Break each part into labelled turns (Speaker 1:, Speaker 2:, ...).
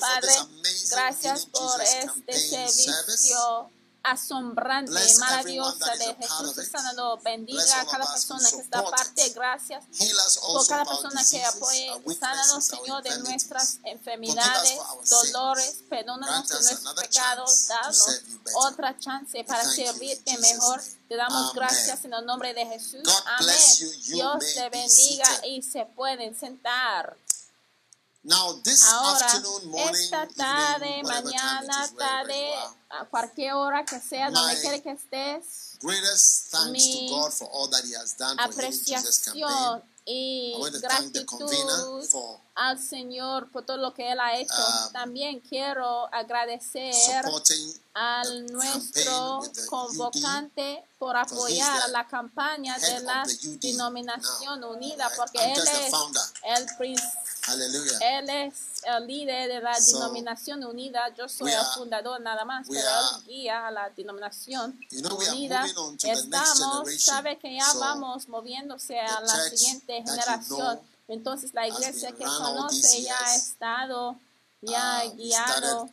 Speaker 1: Padre. Gracias por este servicio asombrante, maravilloso de Jesús sanador. Bendiga a cada persona que está parte. Gracias por cada persona que apoye. Sánanos, Señor, de nuestras enfermedades, dolores. Perdónanos de nuestros pecados. Danos otra chance para servirte mejor. Te damos gracias en el nombre de Jesús. Amén. Dios te bendiga y se pueden sentar. Ahora, esta tarde, mañana, tarde, a cualquier hora que sea, donde quiera que estés, mi apreciación y gratitud al Señor por todo lo que Él ha hecho. Um, También quiero agradecer al nuestro convocante por apoyar la campaña de la denominación unida, porque Él es el principal él es el líder de la denominación unida. Yo soy el fundador nada más, pero él guía a la denominación unida. Estamos, sabe que ya vamos moviéndose a la siguiente generación. Entonces la iglesia que conoce ya ha estado, ya ha uh, guiado.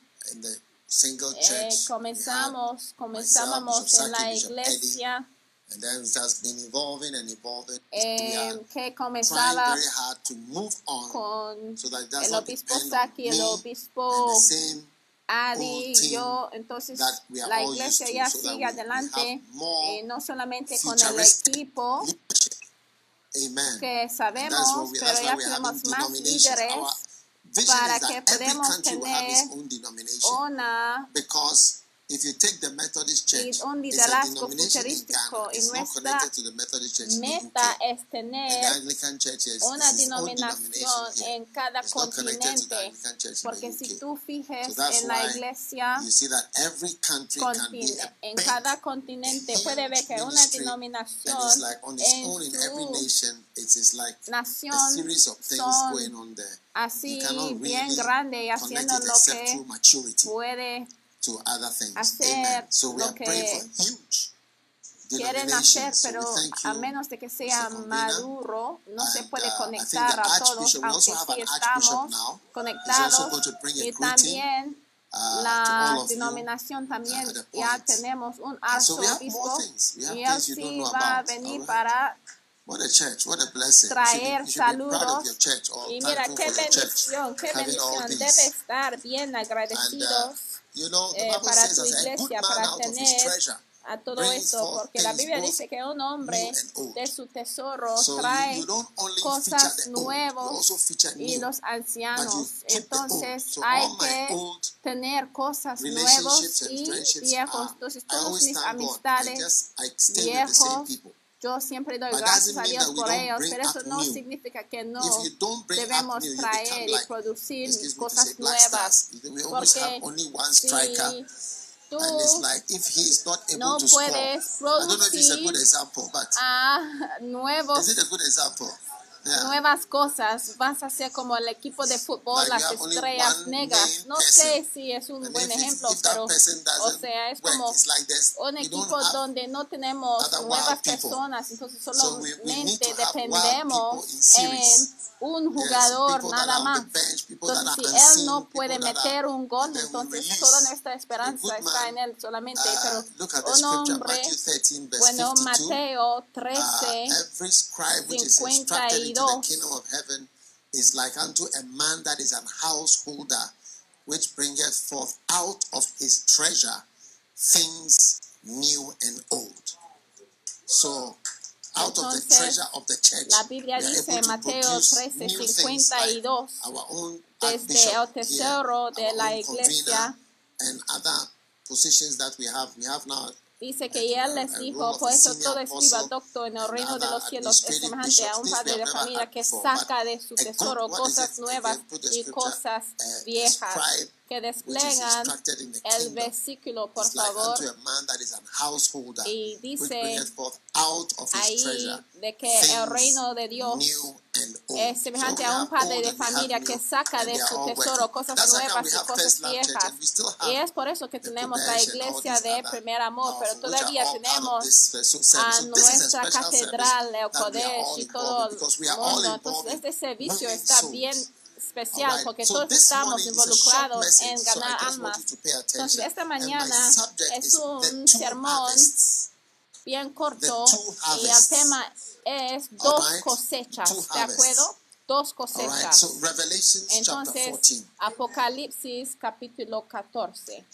Speaker 1: Eh, comenzamos, comenzábamos en la iglesia And then it has been evolving and evolving. Eh, que comenzaba con so el obispo Saki, el obispo Adi, yo, entonces la iglesia ya sigue adelante, eh, no solamente con el equipo Amen. que sabemos, pero ya tenemos más líderes para que podamos tener una If you take the Methodist Church, un liderazgo futurístico y nuestra meta es tener una denominación en cada continente, porque si tú fijes en la iglesia, en cada continente puede ver que una denominación en su nación son así bien grande y haciendo lo que puede hacer lo que quieren hacer, pero a menos de que sea maduro, no se puede uh, conectar a todos, aunque sí estamos conectados. Y también uh, la denominación también ya tenemos un arzobispo y él sí va a venir para traer saludos. Y mira, qué bendición, qué bendición. Debe estar bien agradecidos eh, para tu iglesia, para tener a todo esto, porque la Biblia dice que un hombre de su tesoro trae cosas nuevas y los ancianos. Entonces hay que tener cosas nuevas y viejos. Entonces todas mis amistades viejos yo siempre doy gracias a Dios por ellos, pero eso no significa que no debemos traer y producir cosas nuevas. Porque si tú no puedes producir a nuevos nuevas cosas. Vas a ser como el equipo de fútbol, las estrellas negras. No sé si es un buen ejemplo, pero, o sea, es como un equipo donde no tenemos nuevas personas, entonces solamente dependemos en un jugador nada más. Entonces, si él no puede meter un gol, entonces toda nuestra esperanza está en él solamente. Uh, pero un hombre, bueno, Mateo 13, 52, is like unto a man that is an householder, which bringeth forth out of his treasure things new and old. So, out of the treasure of the church,
Speaker 2: la Biblia dice en Mateo 13:52, desde el tesoro de la iglesia,
Speaker 1: and other positions that we have, we have now
Speaker 2: Dice que él les dijo, pues eso todo escriba doctor en el reino de los cielos es semejante a un padre de familia que saca de su tesoro cosas nuevas y cosas uh, viejas que desplegan el versículo, por favor. Y dice ahí de que el reino de Dios es semejante a un padre de familia que saca de su tesoro cosas nuevas y cosas viejas. Y es por eso que tenemos la iglesia de primer amor, pero todavía tenemos a nuestra catedral, el Kodesh y todo el mundo. Entonces este servicio está bien especial porque todos estamos involucrados en ganar almas. Entonces, esta mañana es un sermón bien corto y el tema es dos cosechas, ¿de acuerdo? Dos cosechas. Entonces, Apocalipsis capítulo 14.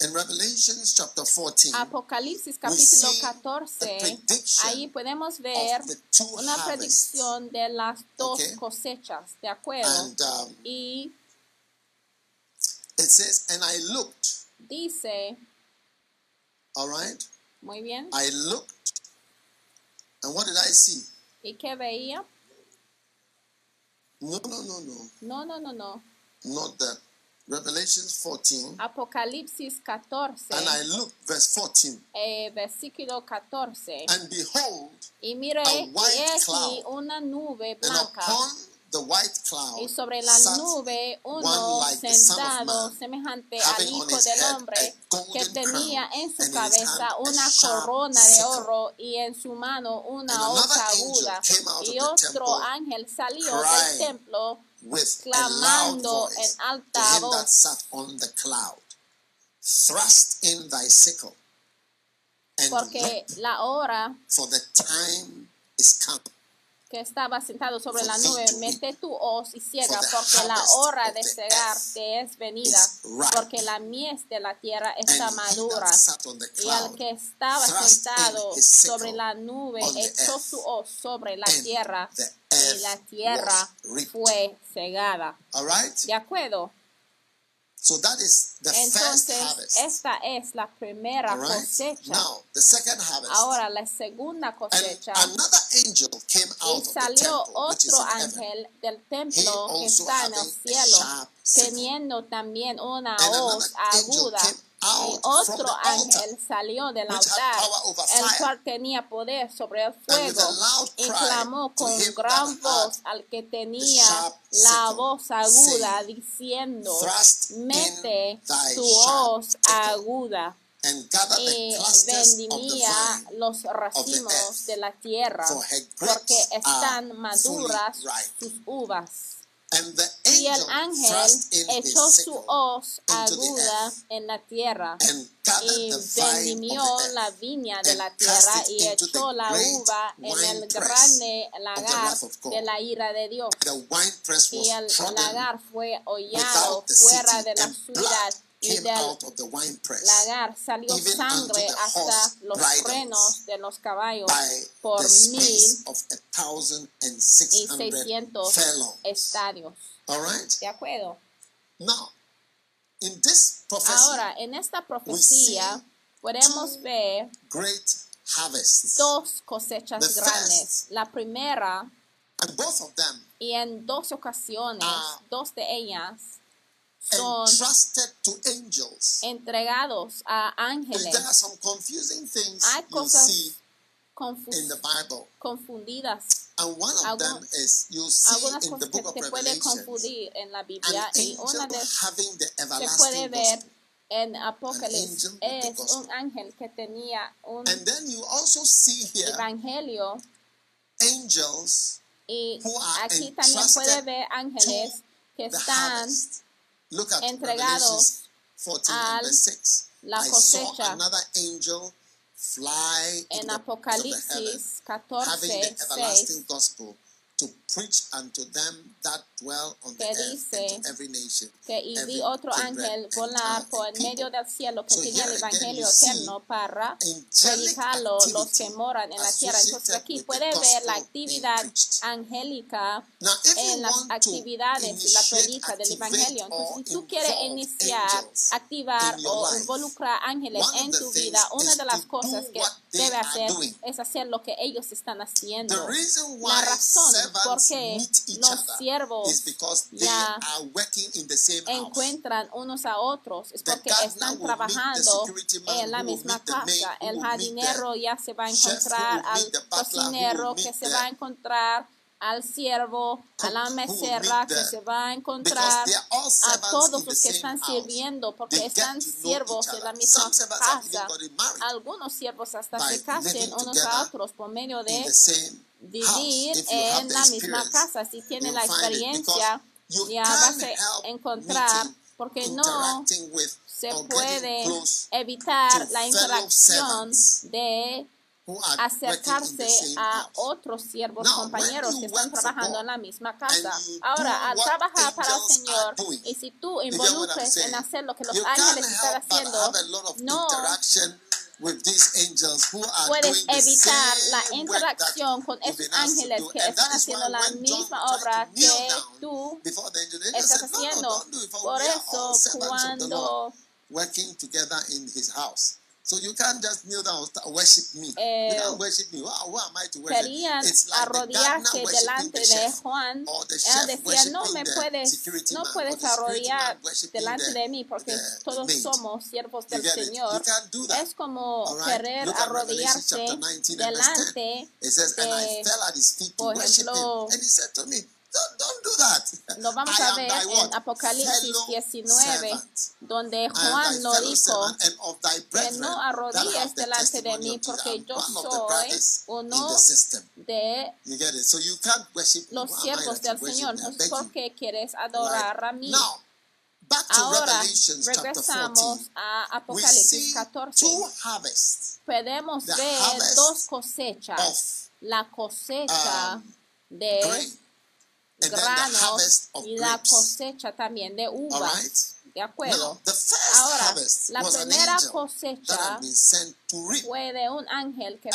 Speaker 1: In Revelations chapter 14,
Speaker 2: Apocalipsis capítulo 14, ahí podemos ver una predicción de las dos okay. cosechas, ¿de acuerdo?
Speaker 1: And, um,
Speaker 2: y
Speaker 1: it says, and I looked.
Speaker 2: Dice,
Speaker 1: all right?
Speaker 2: Muy bien.
Speaker 1: I looked, and what did I see?
Speaker 2: ¿Y qué veía?
Speaker 1: No, no, no, no.
Speaker 2: No, no, no, no.
Speaker 1: Not that. Revelation 14.
Speaker 2: Apocalipsis 14.
Speaker 1: And I look, verse 14.
Speaker 2: Eh, versículo 14.
Speaker 1: And behold,
Speaker 2: y mire,
Speaker 1: a white
Speaker 2: aquí
Speaker 1: cloud,
Speaker 2: una nube blanca.
Speaker 1: And upon the white cloud
Speaker 2: y sobre la nube uno
Speaker 1: like
Speaker 2: sentado semejante al Hijo del Hombre que tenía en su cabeza una corona de oro y en su mano una hoja aguda. Y otro ángel salió del templo
Speaker 1: with
Speaker 2: clamando en alta voz.
Speaker 1: that sat on the cloud, thrust in thy sickle, and
Speaker 2: porque la hora
Speaker 1: for the time is come.
Speaker 2: Que estaba sentado sobre la nube, mete tu hoz y ciega, porque la hora de cegar te es venida, porque la mies de la tierra está madura. Y al que estaba sentado sobre la nube echó su hoz sobre la tierra, y la tierra fue cegada. ¿De acuerdo?
Speaker 1: So that is the
Speaker 2: Entonces,
Speaker 1: first harvest.
Speaker 2: esta es la primera
Speaker 1: right?
Speaker 2: cosecha.
Speaker 1: Now, the second harvest.
Speaker 2: Ahora, la segunda cosecha.
Speaker 1: And another angel came out
Speaker 2: y salió
Speaker 1: of the temple, which is
Speaker 2: otro ángel del templo
Speaker 1: He
Speaker 2: que está en el cielo, teniendo también una
Speaker 1: And angel
Speaker 2: aguda. Y otro ángel salió del altar, el cual tenía poder sobre el fuego, y clamó con gran voz al que tenía la voz aguda, diciendo, mete tu hoz
Speaker 1: sickle,
Speaker 2: aguda y
Speaker 1: vine,
Speaker 2: los racimos de la tierra, porque están maduras sus uvas. Y el ángel echó su hoz aguda en la tierra y vendimió la viña de la tierra y echó la uva en el
Speaker 1: the
Speaker 2: lagar de la ira de Dios. Y el lagar fue hollado fuera de la ciudad y
Speaker 1: came
Speaker 2: del
Speaker 1: out of the winepress
Speaker 2: lagar salió
Speaker 1: even
Speaker 2: sangre hasta
Speaker 1: horse
Speaker 2: los frenos de los caballos por mil y seiscientos estadios.
Speaker 1: All right.
Speaker 2: ¿De acuerdo?
Speaker 1: Now, in this prophecy,
Speaker 2: Ahora, en esta profecía podemos ver
Speaker 1: great harvests,
Speaker 2: dos cosechas
Speaker 1: The
Speaker 2: grandes. La primera,
Speaker 1: and both of them
Speaker 2: y en dos ocasiones, dos de ellas son
Speaker 1: entrusted to angels.
Speaker 2: entregados a
Speaker 1: There
Speaker 2: ángeles.
Speaker 1: are some confusing things
Speaker 2: Hay cosas
Speaker 1: see
Speaker 2: confus-
Speaker 1: in the Bible,
Speaker 2: confundidas.
Speaker 1: and one of
Speaker 2: Algun-
Speaker 1: them is you see
Speaker 2: Algunas
Speaker 1: in the
Speaker 2: cosas
Speaker 1: book
Speaker 2: que
Speaker 1: of
Speaker 2: te puede
Speaker 1: Revelation
Speaker 2: confundir en la Biblia y una de
Speaker 1: having the
Speaker 2: se puede
Speaker 1: everlasting
Speaker 2: ver en Apocalipsis es un ángel que tenía un
Speaker 1: And then you also see here
Speaker 2: evangelio
Speaker 1: angels
Speaker 2: y
Speaker 1: who are
Speaker 2: aquí también puede ver ángeles que están
Speaker 1: harvest. Look at
Speaker 2: entregados
Speaker 1: 14,
Speaker 2: al, la.
Speaker 1: I saw another angel fly
Speaker 2: en
Speaker 1: in Apocalipsis the, the heaven, having the everlasting gospel to preach unto them that dwell on the earth and to every nation,
Speaker 2: que y vi otro ángel volar por en medio del cielo que tenía el evangelio eterno para predicarlo los que moran en la tierra. Entonces aquí puede ver la actividad angélica en
Speaker 1: you
Speaker 2: las actividades y la predica del evangelio. Entonces, si tú quieres iniciar, activar o involucrar ángeles en tu vida, una de las cosas que debe hacer es hacer lo que ellos están haciendo. La razón
Speaker 1: servants
Speaker 2: por qué
Speaker 1: meet each
Speaker 2: los siervos
Speaker 1: is because they
Speaker 2: ya
Speaker 1: are working in the same house.
Speaker 2: encuentran unos a otros es porque están trabajando en la misma casa. El jardinero ya se va a encontrar al cocinero que se va a encontrar al siervo, a la mesera que se va a encontrar a todos los que están sirviendo porque están siervos en la misma casa. Algunos siervos hasta se casen unos a otros por medio de. Vivir en la misma casa. Si tiene la experiencia, ya vas a encontrar porque no se puede evitar la interacción de acercarse a otros siervos compañeros que están trabajando en la misma casa. Ahora, al trabajar para el Señor, y si tú involucres en hacer lo que los ángeles están haciendo, no
Speaker 1: with these angels who are
Speaker 2: puedes
Speaker 1: doing the
Speaker 2: evitar la interacción con esos ángeles que están haciendo la misma obra que tú estás haciendo. Por eso, cuando
Speaker 1: working together in his house. So you can't just kneel down and worship me.
Speaker 2: Eh,
Speaker 1: you can't worship me. Who, who am I to worship?
Speaker 2: querían
Speaker 1: It's like the
Speaker 2: arrodillarse
Speaker 1: worshiping
Speaker 2: delante
Speaker 1: the
Speaker 2: de. Juan.
Speaker 1: the
Speaker 2: no me
Speaker 1: the
Speaker 2: puedes, no puedes
Speaker 1: the
Speaker 2: arrodillar delante
Speaker 1: the-
Speaker 2: de mí porque
Speaker 1: the
Speaker 2: todos somos siervos
Speaker 1: You
Speaker 2: del? Señor.
Speaker 1: You can't do that.
Speaker 2: Es como
Speaker 1: right?
Speaker 2: querer
Speaker 1: Look at Revelation
Speaker 2: arrodillarse
Speaker 1: chapter 19 and verse 10.
Speaker 2: delante
Speaker 1: It says, and I
Speaker 2: de,
Speaker 1: fell at his feet to
Speaker 2: por ejemplo,
Speaker 1: don't, don't do that.
Speaker 2: Lo vamos
Speaker 1: I
Speaker 2: a ver en? Apocalipsis
Speaker 1: Fellow
Speaker 2: 19,
Speaker 1: servant.
Speaker 2: donde Juan
Speaker 1: fellow
Speaker 2: dijo que no arrodilles delante de mí porque yo soy uno de
Speaker 1: You get it? So you can't
Speaker 2: los siervos del Señor. Entonces, ¿por qué quieres
Speaker 1: Right?
Speaker 2: adorar a mí?
Speaker 1: Now, back to
Speaker 2: Ahora regresamos
Speaker 1: 14.
Speaker 2: a
Speaker 1: We
Speaker 2: Apocalipsis
Speaker 1: see
Speaker 2: 14.
Speaker 1: two harvests
Speaker 2: Podemos
Speaker 1: the
Speaker 2: ver
Speaker 1: harvest
Speaker 2: dos cosechas. La cosecha
Speaker 1: um,
Speaker 2: de
Speaker 1: grain
Speaker 2: granos y la cosecha también de uvas. ¿De acuerdo? Ahora, la primera cosecha fue de un ángel que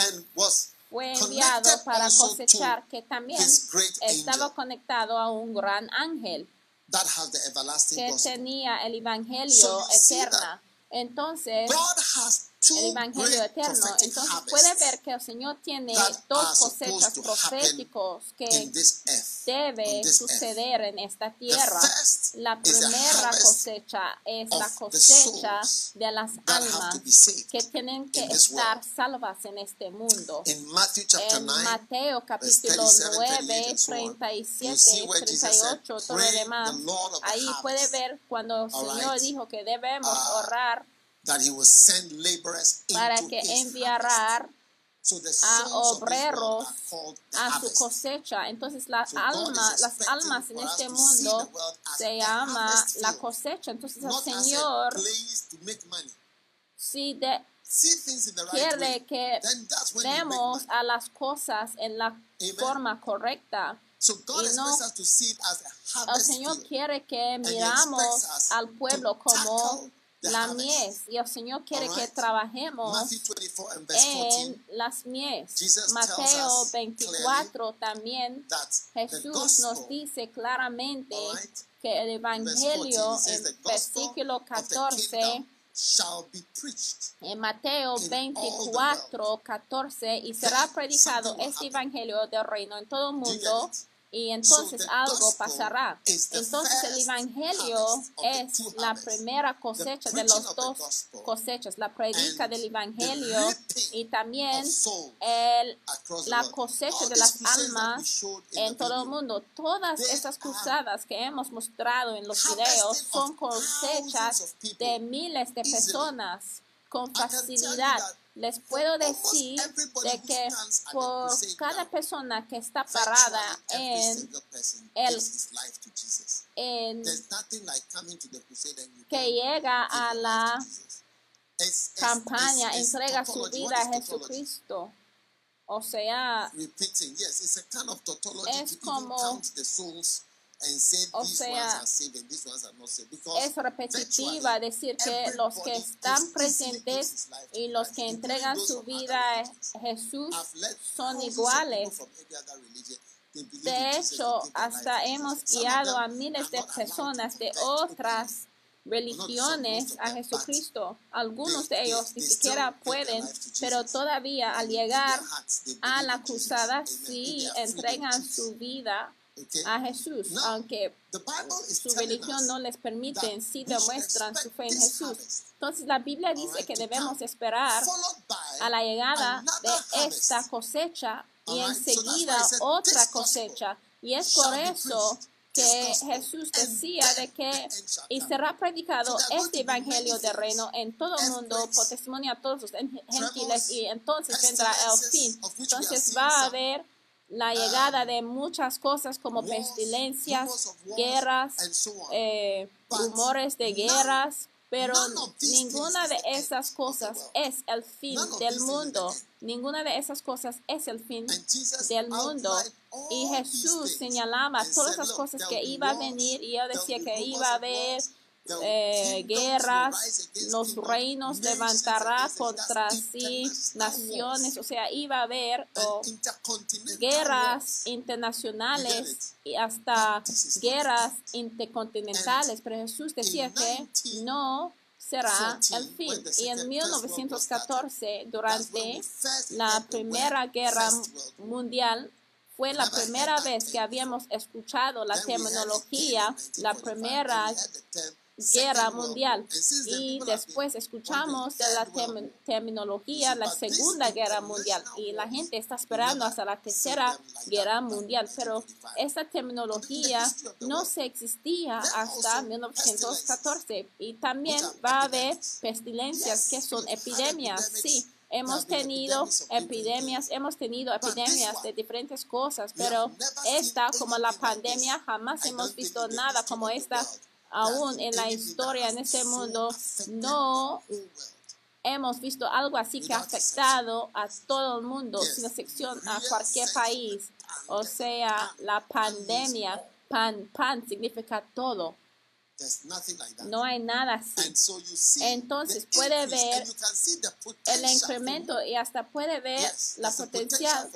Speaker 2: fue enviado para cosechar, que también estaba conectado a un gran ángel que tenía el evangelio eterna. Entonces, el evangelio eterno. Entonces puede ver que el Señor tiene dos cosechas proféticos que debe suceder en esta tierra. La primera cosecha es la cosecha de las almas que tienen que estar salvas en este mundo. En
Speaker 1: 9,
Speaker 2: Mateo capítulo
Speaker 1: 37,
Speaker 2: 9,
Speaker 1: 38, and so on, you
Speaker 2: 37,
Speaker 1: see where Jesus said,
Speaker 2: 38, todo lo
Speaker 1: "Pray
Speaker 2: demás. Ahí puede ver cuando el Señor dijo que debemos
Speaker 1: Ah,
Speaker 2: orar
Speaker 1: that he will send laborers
Speaker 2: para
Speaker 1: into
Speaker 2: que
Speaker 1: his
Speaker 2: enviará
Speaker 1: So the
Speaker 2: a obreros a su cosecha. Entonces las
Speaker 1: So is
Speaker 2: las almas en este mundo se llama la cosecha. Entonces el Señor si de, quiere que vemos a las cosas en la
Speaker 1: Amen.
Speaker 2: forma correcta.
Speaker 1: So God
Speaker 2: y no-
Speaker 1: to see it as a
Speaker 2: El Señor quiere que miramos al pueblo como la mies y el Señor quiere
Speaker 1: All
Speaker 2: que
Speaker 1: right.
Speaker 2: trabajemos
Speaker 1: Matthew 24 and verse 14
Speaker 2: en las mies.
Speaker 1: Jesus
Speaker 2: Mateo
Speaker 1: tells us
Speaker 2: 24 también Jesús nos dice claramente
Speaker 1: right,
Speaker 2: que el
Speaker 1: 14,
Speaker 2: Evangelio
Speaker 1: it says
Speaker 2: en
Speaker 1: the gospel
Speaker 2: versículo
Speaker 1: of the
Speaker 2: 14
Speaker 1: kingdom shall be preached.
Speaker 2: en Mateo
Speaker 1: in all the
Speaker 2: 24, 14 y será predicado este. Evangelio del reino en todo el mundo? Y entonces algo pasará. Entonces el Evangelio es la primera cosecha de
Speaker 1: the
Speaker 2: dos cosechas, la predica del Evangelio y también el la cosecha de las almas en todo el mundo. Todas
Speaker 1: are
Speaker 2: cruzadas que hemos mostrado en los videos son cosechas de miles de personas con facilidad. Les puedo decir de que por cada persona que está parada en, el- en que llega a la campaña, entrega su vida a? Jesucristo.
Speaker 1: O sea, es como o sea, es repetitiva decir que los que están presentes y los que entregan su vida a Jesús son iguales. De hecho, hasta hemos guiado a miles de personas de otras religiones a Jesucristo. Algunos de ellos ni siquiera pueden, pero todavía al llegar a la cruzada sí entregan su vida a Jesús, aunque su religión no les permite, sí demuestran su fe en Jesús. Entonces la Biblia dice que debemos esperar a la llegada de esta cosecha y enseguida otra cosecha. Y es por eso que Jesús decía de que y será predicado este evangelio del reino en todo el mundo por testimonio a todos los gentiles y entonces vendrá el fin. Entonces va a haber la llegada de muchas cosas como pestilencias, guerras, eh, rumores de guerras, pero ninguna de esas cosas es el fin del mundo. Ninguna de esas cosas es el fin del mundo. Y Jesús señalaba todas las cosas que iba a venir y él decía que iba a haber eh, guerras, los reinos levantará contra sí naciones, o sea, iba a haber guerras internacionales y hasta guerras intercontinentales, pero Jesús decía que no será el fin. Y en 1914, durante la Primera Guerra Mundial, fue la primera vez que habíamos escuchado la terminología, la primera guerra mundial. Y después escuchamos de la terminología la segunda guerra mundial. Y la gente está esperando hasta la tercera guerra mundial. Pero esa terminología no se existía hasta 1914. Y también va a haber pestilencias que son epidemias. Sí. Hemos tenido epidemias, hemos tenido epidemias de diferentes cosas, pero esta, como la pandemia, jamás hemos visto nada como esta aún en la historia, en este mundo, no hemos visto algo así que ha afectado a todo el mundo, sin excepción a cualquier país. O sea, la pandemia, pan, pan significa todo. No hay nada así. Entonces puede ver el incremento y hasta puede ver la potencial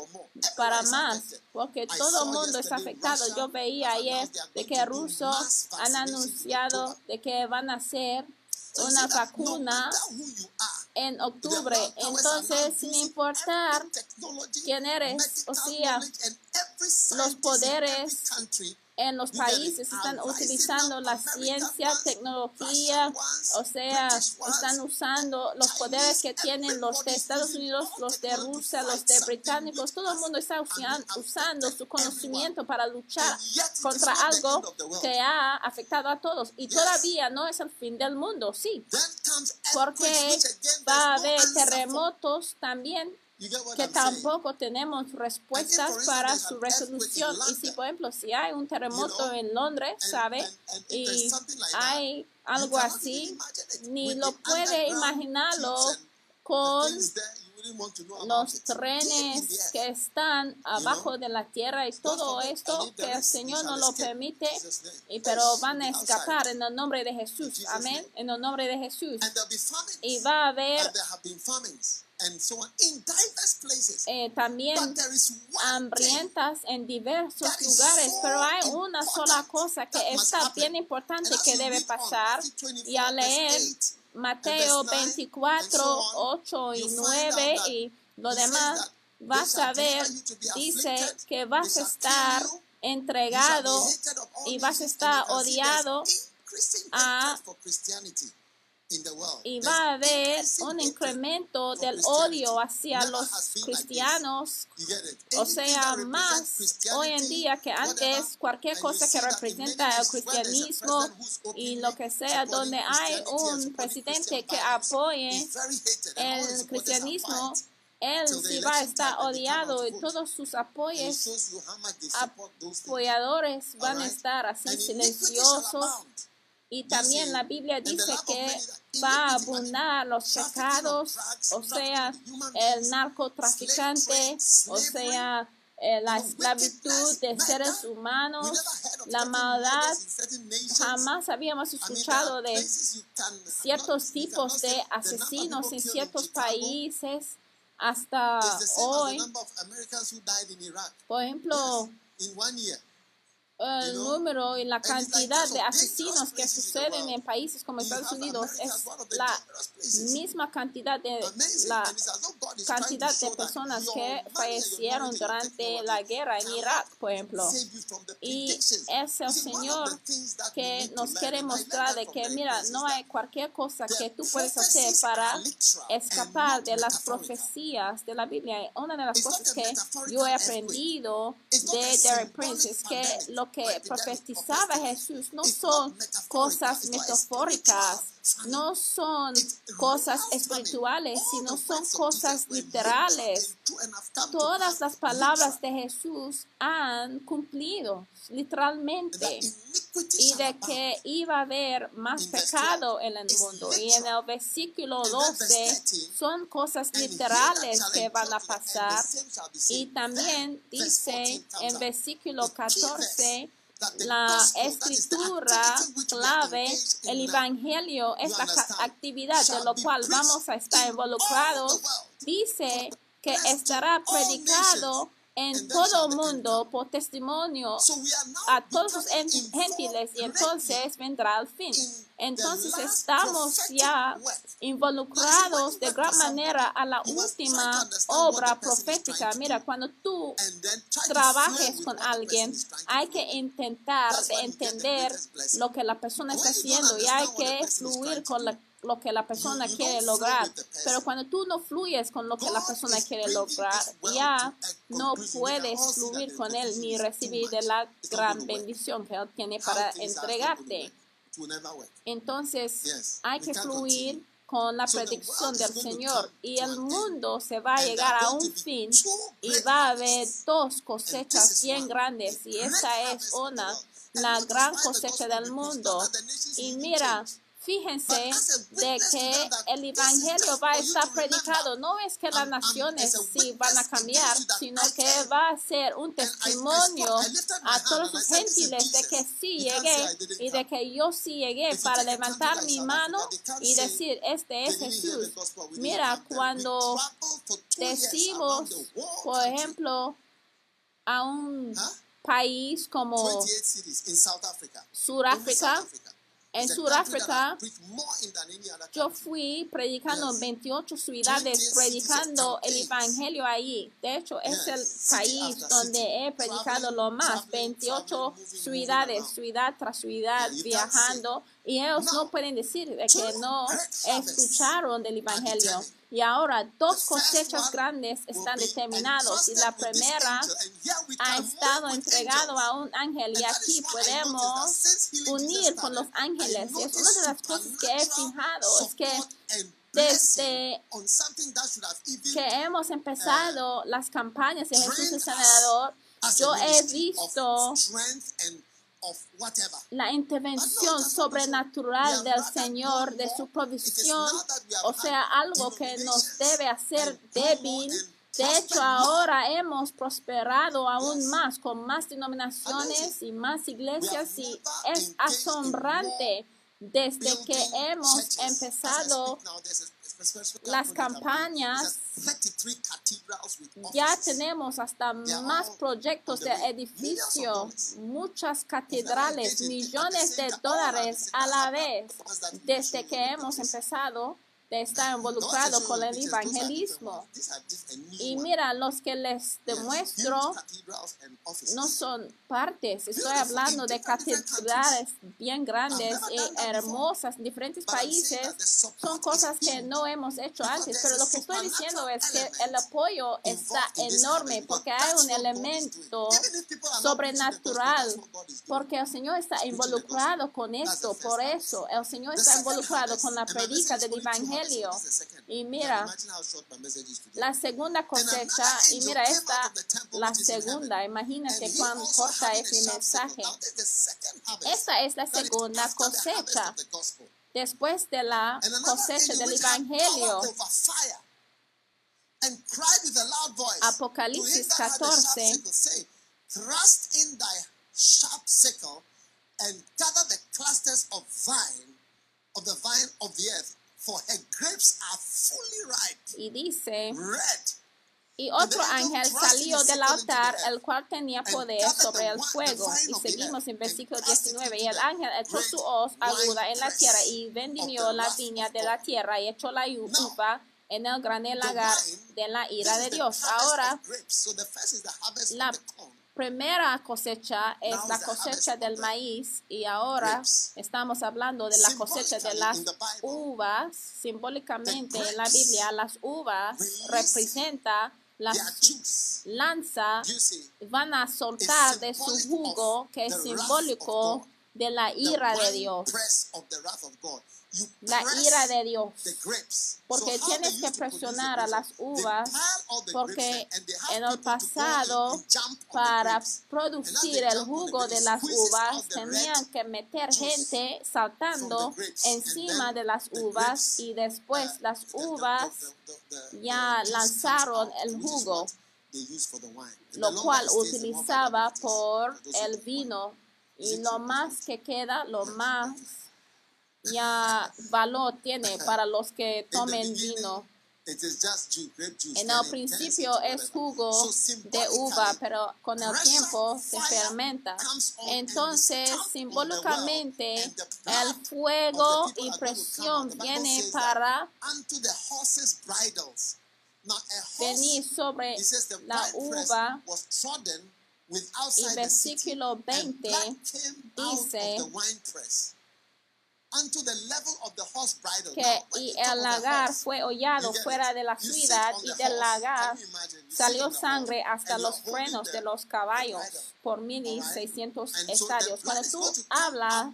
Speaker 1: para más, porque todo el mundo está afectado. Yo veía ayer de que rusos han anunciado de que van a hacer una vacuna en octubre. Entonces, sin importar quién eres, o sea, los poderes en los países están utilizando la ciencia, tecnología, o sea, están usando los poderes que tienen los de Estados Unidos, los de Rusia, los de británicos, todo el mundo está usando su conocimiito para luchar contra algo que ha afectado a todos. Y todavía no es el fin del mundo, sí, porque va a haber terremotos también que tampoco tenemos respuestas para su resolución. Y si, por ejemplo, si hay un terremoto en Londres, ¿sabe? Y hay algo así, ni lo puede imaginarlo con los trenes que están abajo de la tierra y todo esto que el Señor no lo permite, y, pero van a escapar en el nombre de Jesús. Amén. En el nombre de Jesús. Y va a haber eh, también hambrientas en diversos lugares, pero hay una sola cosa que está bien importante que debe pasar y al leer Mateo 24, 8 y 9 y lo demás, vas a ver, dice que vas a estar entregado y vas a estar odiado a y va a haber un incremento del odio hacia los cristianos, o sea, más hoy en día que antes, cualquier cosa que representa el cristianismo y lo que sea, donde hay un presidente que apoye el cristianismo, él sí va a estar odiado y todos sus apoyos, apoyadores van a estar así silenciosos Y también la Biblia dice que va a abundar los pecados, o sea, el narcotraficante, o sea, la esclavitud de seres humanos, la maldad. Jamás habíamos escuchado de ciertos tipos de asesinos en ciertos países hasta hoy. Por ejemplo, el número y la cantidad de asesinos que suceden en países como Estados Unidos es la misma cantidad de la cantidad de personas que fallecieron durante la guerra en Irak, por ejemplo. Y es el Señor que nos quiere mostrar de que, mira, no hay cualquier cosa que tú puedes hacer para escapar de las profecías de la Biblia. Una de las cosas que yo he aprendido de Derek Prince es que lo que profetizaba Jesús no son cosas metafóricas, no son cosas espirituales, sino son cosas literales. Todas las palabras de Jesús han cumplido literalmente y de que iba a haber más pecado en el mundo. Y en el versículo 12 son cosas literales que van a pasar. Y también dice en versículo 14 la escritura clave, el evangelio, esta actividad de lo cual vamos a estar involucrados, dice que estará predicado en todo el mundo por testimonio a todos los gentiles y entonces vendrá el fin. Entonces estamos ya involucrados de gran manera a la última obra profética. Mira, cuando tú trabajes con alguien, hay que intentar entender lo que la persona está haciendo y hay que fluir con la lo que la persona quiere lograr. Pero cuando tú no fluyes con lo que la persona quiere lograr, ya no puedes fluir con él ni recibir de la gran bendición que él tiene para entregarte. Entonces, hay que fluir con la predicción del Señor y el mundo se va a llegar a un fin y va a haber dos cosechas bien grandes y esa es una, la gran cosecha del mundo. Y mira, Fíjense de que el Evangelio va a estar predicado. No es que las naciones sí van a cambiar, sino que va a ser un testimonio a todos los gentiles de que sí llegué y de que yo sí llegué para levantar mi mano y decir, este es Jesús. Mira, cuando decimos, por ejemplo, a un país como Sudáfrica, en Sudáfrica, yo fui predicando en 28 ciudades, predicando el Evangelio ahí. De hecho, es el país donde he predicado lo más, 28 ciudades, ciudad tras ciudad, viajando. Y ellos no pueden decir que no escucharon del Evangelio. Y ahora dos cosechas grandes están determinados y la primera ha estado entregado a un ángel y aquí podemos unir con los ángeles. Y es una de las cosas que he fijado, es que desde que hemos empezado las campañas de Jesús el Sanador, yo he visto la intervención sobrenatural del Señor, de su provisión, o sea, algo que nos debe hacer débil. De hecho, ahora hemos prosperado aún más con más denominaciones y más iglesias y es asombrante desde que hemos empezado las campañas, ya tenemos hasta más proyectos de edificio, muchas catedrales, millones de dólares a la vez desde que hemos empezado está involucrado con el evangelismo. Y mira, los que les demuestro no son partes. Estoy hablando de catedrales bien grandes y hermosas en diferentes países. Son cosas que no hemos hecho antes. Pero lo que estoy diciendo es que el apoyo está enorme porque hay un elemento sobrenatural. Porque el Señor está involucrado con esto. Por eso el Señor está involucrado con la predica del evangelio. Y mira, la segunda cosecha, y mira esta, la segunda, imagínate cuán corta es mi mensaje. Esta es la segunda cosecha. después de la cosecha del Evangelio. Apocalipsis 14. Thrust in thy sharp sickle and gather the clusters of vine of the vine of the earth, for her grapes are fully ripe. Y dice, red y otro ángel salió del altar, el cual tenía poder sobre el fuego. Y seguimos en versículo 19. Y el ángel echó su hoz aguda en la tierra y vendimió la viña de la tierra y echó la uva en el gran lagar de la ira de Dios. Ahora, la primera cosecha es la cosecha del maíz y ahora estamos hablando de la cosecha de las uvas. Simbólicamente en la Biblia, las uvas representan las lanza van a soltar de su jugo que es simbólico de la ira de Dios. La ira de Dios. Porque tienes que presionar a las uvas porque en el pasado para producir el jugo de las uvas tenían que meter gente saltando encima de las uvas y después las uvas ya lanzaron el jugo, lo cual utilizaba por el vino. Y lo más que queda, lo más ya valor tiene para los que tomen vino. En el principio es jugo de uva, pero con el tiempo se fermenta. Entonces, simbólicamente, el fuego y presión viene para venir sobre la uva. Y versículo 20 dice que y el lagar fue hollado fuera de la ciudad y del lagar salió sangre hasta los frenos de los caballos por 1600 estadios. Cuando tú hablas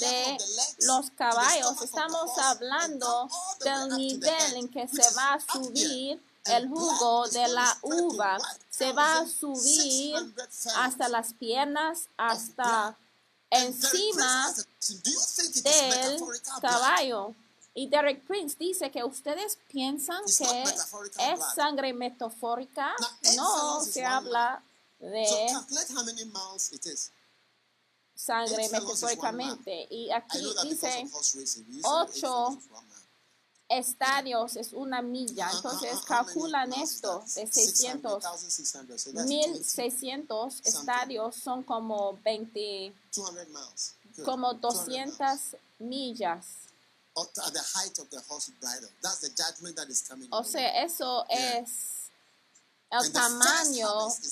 Speaker 1: de los caballos, estamos hablando del nivel en que se va a subir el jugo de la uva. Se va a subir hasta las piernas, hasta encima del caballo. Y Derek Prince dice que ustedes piensan que es sangre metafórica. No, se habla de sangre metafóricamente. Y aquí dice ocho estadios es una milla. Entonces calculan esto de 600. 1600 estadios son como 20, como 200 millas. O sea, eso es el tamaño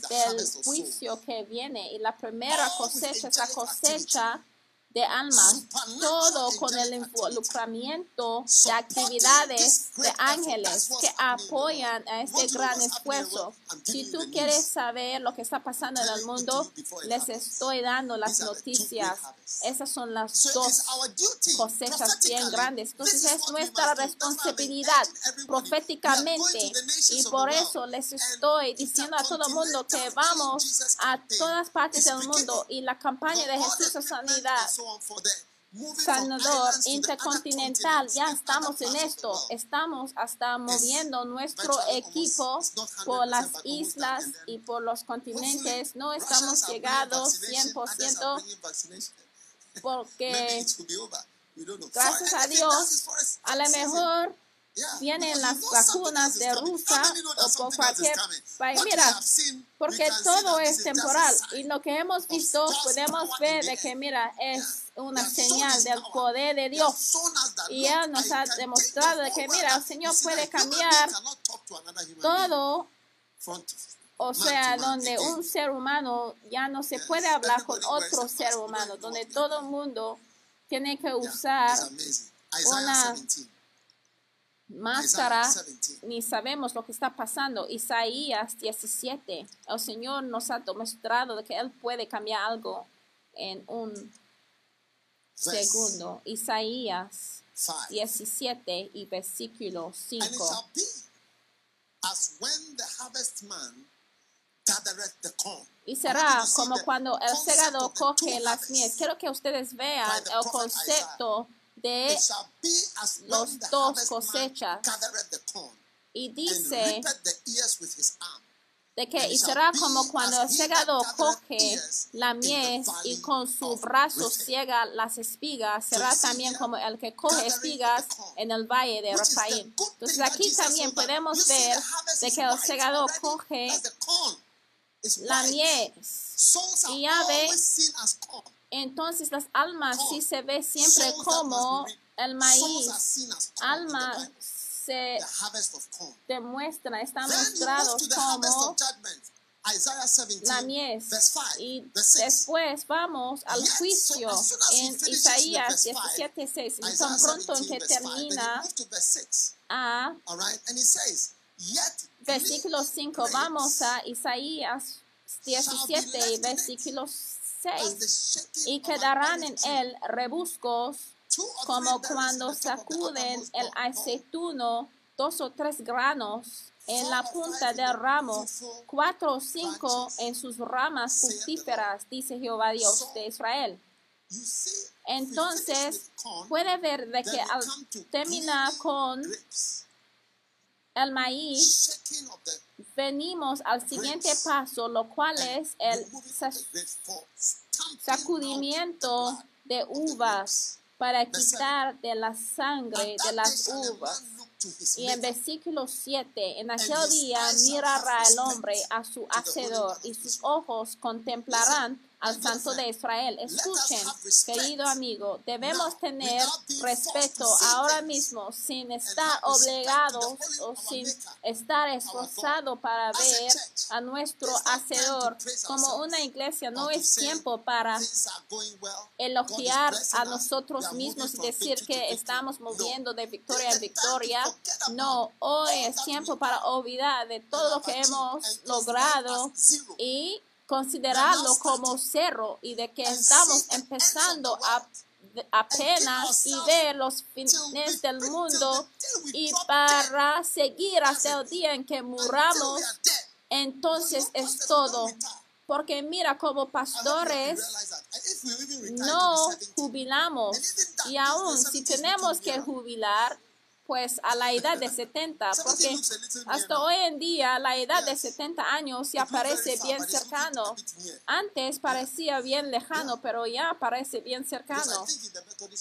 Speaker 1: del juicio que viene. Y la primera cosecha es la cosecha de almas, todo con el involucramiento de actividades de ángeles que apoyan a este gran esfuerzo. Si tú quieres saber lo que está pasando en el mundo, les estoy dando las noticias. Esas son las dos cosechas bien grandes. Entonces es nuestra responsabilidad proféticamente y por eso les estoy diciendo a todo el mundo que vamos a todas partes del mundo y la campaña de Jesús a sanidad sanador intercontinental, ya estamos en esto. Estamos hasta moviendo nuestro equipo por las islas y por los continentes. No estamos llegados 100% porque, gracias a Dios, a lo mejor vienen las vacunas de Rusia o por cualquier país. Mira, porque todo es temporal y lo que hemos visto podemos ver de que, mira, es una señal del poder de Dios. Y Él nos ha demostrado de que, mira, el Señor puede cambiar todo. O sea, donde un ser humano ya no se puede hablar con otro ser humano, donde todo el mundo tiene que usar una máscara, ni sabemos lo que está pasando. Isaías 17, el Señor nos ha demostrado de que Él puede cambiar algo en un segundo. Isaías 17 y versículo 5. Y será como cuando el segador coge las mies. Quiero que ustedes vean el concepto de los dos cosechas. Y dice de que y será como cuando el segador coge la mies y con su brazo ciega las espigas, será también como el que coge espigas en el valle de Rafael. Entonces aquí también podemos ver de que el segador coge la mies y ya ve entonces las almas sí se ve siempre como el maíz. Alma se demuestra, están mostrados como la mies. Y después vamos al juicio en Isaías 17:6. Y tan pronto en que termina a versículo 5, vamos a Isaías 17 y versículo 6. Y quedarán en él rebuscos como cuando sacuden el aceituno dos o tres granos en la punta del ramo, cuatro o cinco en sus ramas fructíferas, dice Jehová Dios de Israel. Entonces, puede ver de que al terminar con el maíz, venimos al siguiente paso, lo cual es el sacudimiento de uvas para quitar de la sangre de las uvas. Y en versículo 7, en aquel día mirará el hombre a su hacedor y sus ojos contemplarán al Santo de Israel. Escuchen, querido amigo, debemos tener respeto ahora mismo sin estar obligados o sin estar esforzado para ver a nuestro Hacedor. Como una iglesia no es tiempo para elogiar a nosotros mismos y decir que estamos moviendo de victoria en victoria. No, hoy es tiempo para olvidar de todo lo que hemos logrado y considerarlo como cerro y de que estamos empezando apenas y ver los fines del mundo y para seguir hasta el día en que muramos, entonces es todo. Porque mira, como pastores no jubilamos y aún si tenemos que jubilar, pues a la edad de 70, porque hasta hoy en día la edad de 70 años ya parece bien cercano. Antes parecía bien lejano, pero ya parece bien cercano.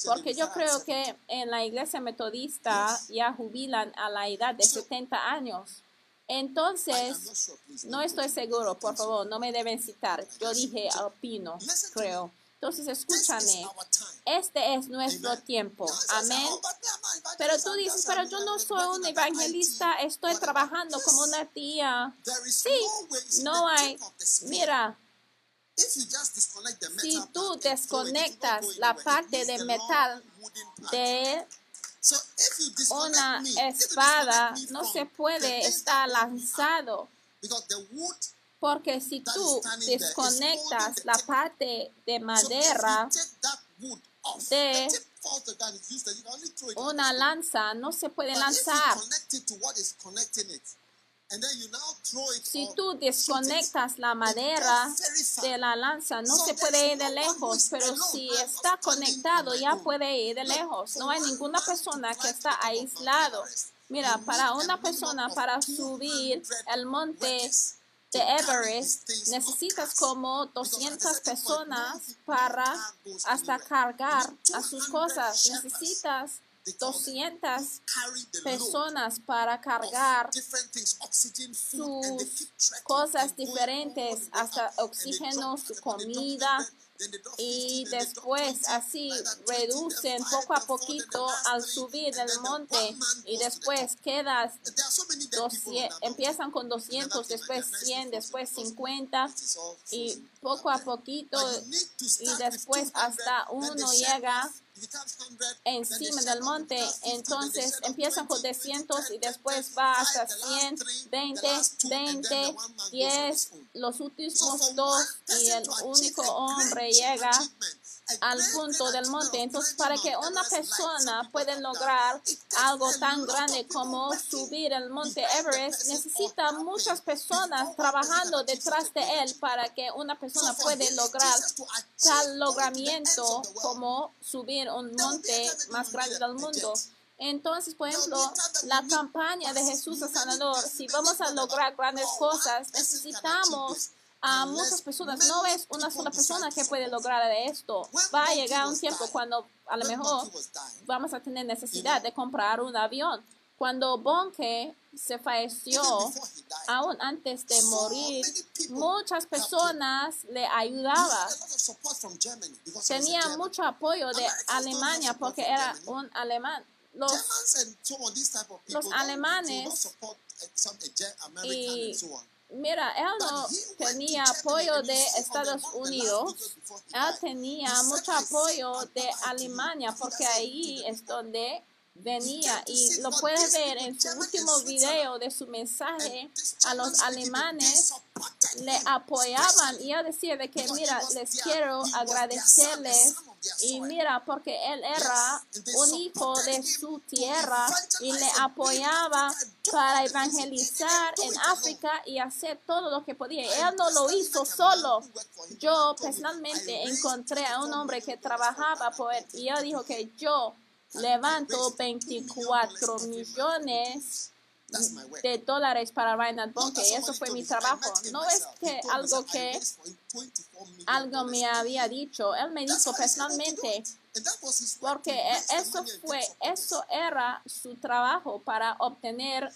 Speaker 1: Porque yo creo que en la iglesia metodista ya jubilan a la edad de 70 años. Entonces, no estoy seguro, por favor, no me deben citar. Yo dije alpino, creo. Entonces, escúchame, este es nuestro tiempo. Amén. Pero tú dices, pero yo no soy un evangelista, estoy trabajando como una tía. Sí, no hay. Mira, si tú desconectas la parte de metal de una espada, no se puede estar lanzado porque si tú desconectas la parte de madera de una lanza, no se puede lanzar. Si tú desconectas la madera de la lanza, no se puede ir de lejos, pero si está conectado, ya puede ir de lejos. No hay ninguna persona que está aislado. Mira, para una persona, para subir el monte de Everest, necesitas como 200 personas para hasta cargar a sus cosas. Necesitas 200 personas para cargar sus cosas diferentes, hasta oxígeno, su comida, y después así reducen poco a poquito al subir el monte y después quedas 200, empiezan con 200, después 100, después 50 y poco a poquito y después hasta uno llega encima del monte, entonces empiezan con 200 y después va hasta 100, 20, 20, 10, los últimos dos y el único hombre llega al punto del monte. Entonces, para que una persona pueda lograr algo tan grande como subir el monte Everest, necesita muchas personas trabajando detrás de él para que una persona pueda lograr tal logramiento como subir un monte más grande del mundo. Entonces, por ejemplo, la campaña de Jesús el Sanador, si vamos a lograr grandes cosas, necesitamos a muchas personas. No es una sola persona que puede lograr esto. Va a llegar un tiempo cuando a lo mejor vamos a tener necesidad de comprar un avión. Cuando Bonke se falleció, aún antes de morir, muchas personas le ayudaban. Tenía mucho apoyo de Alemania porque era un alemán los, los alemanes y mira, él no tenía apoyo de Estados Unidos, él tenía mucho apoyo de Alemania porque ahí es donde venía y lo puedes ver en su último video de su mensaje a los alemanes le apoyaban y él decía de que mira les quiero agradecerles y mira, porque él era un hijo de su tierra y le apoyaba para evangelizar en África y hacer todo lo que podía. Él no lo hizo solo. Yo personalmente encontré a un hombre que trabajaba por él y él dijo que yo levanto 24 millones de dólares para Reinhard Bonke. Eso fue mi trabajo. No es que algo que algo me había dicho. Él me dijo personalmente porque eso fue, eso era su trabajo para obtener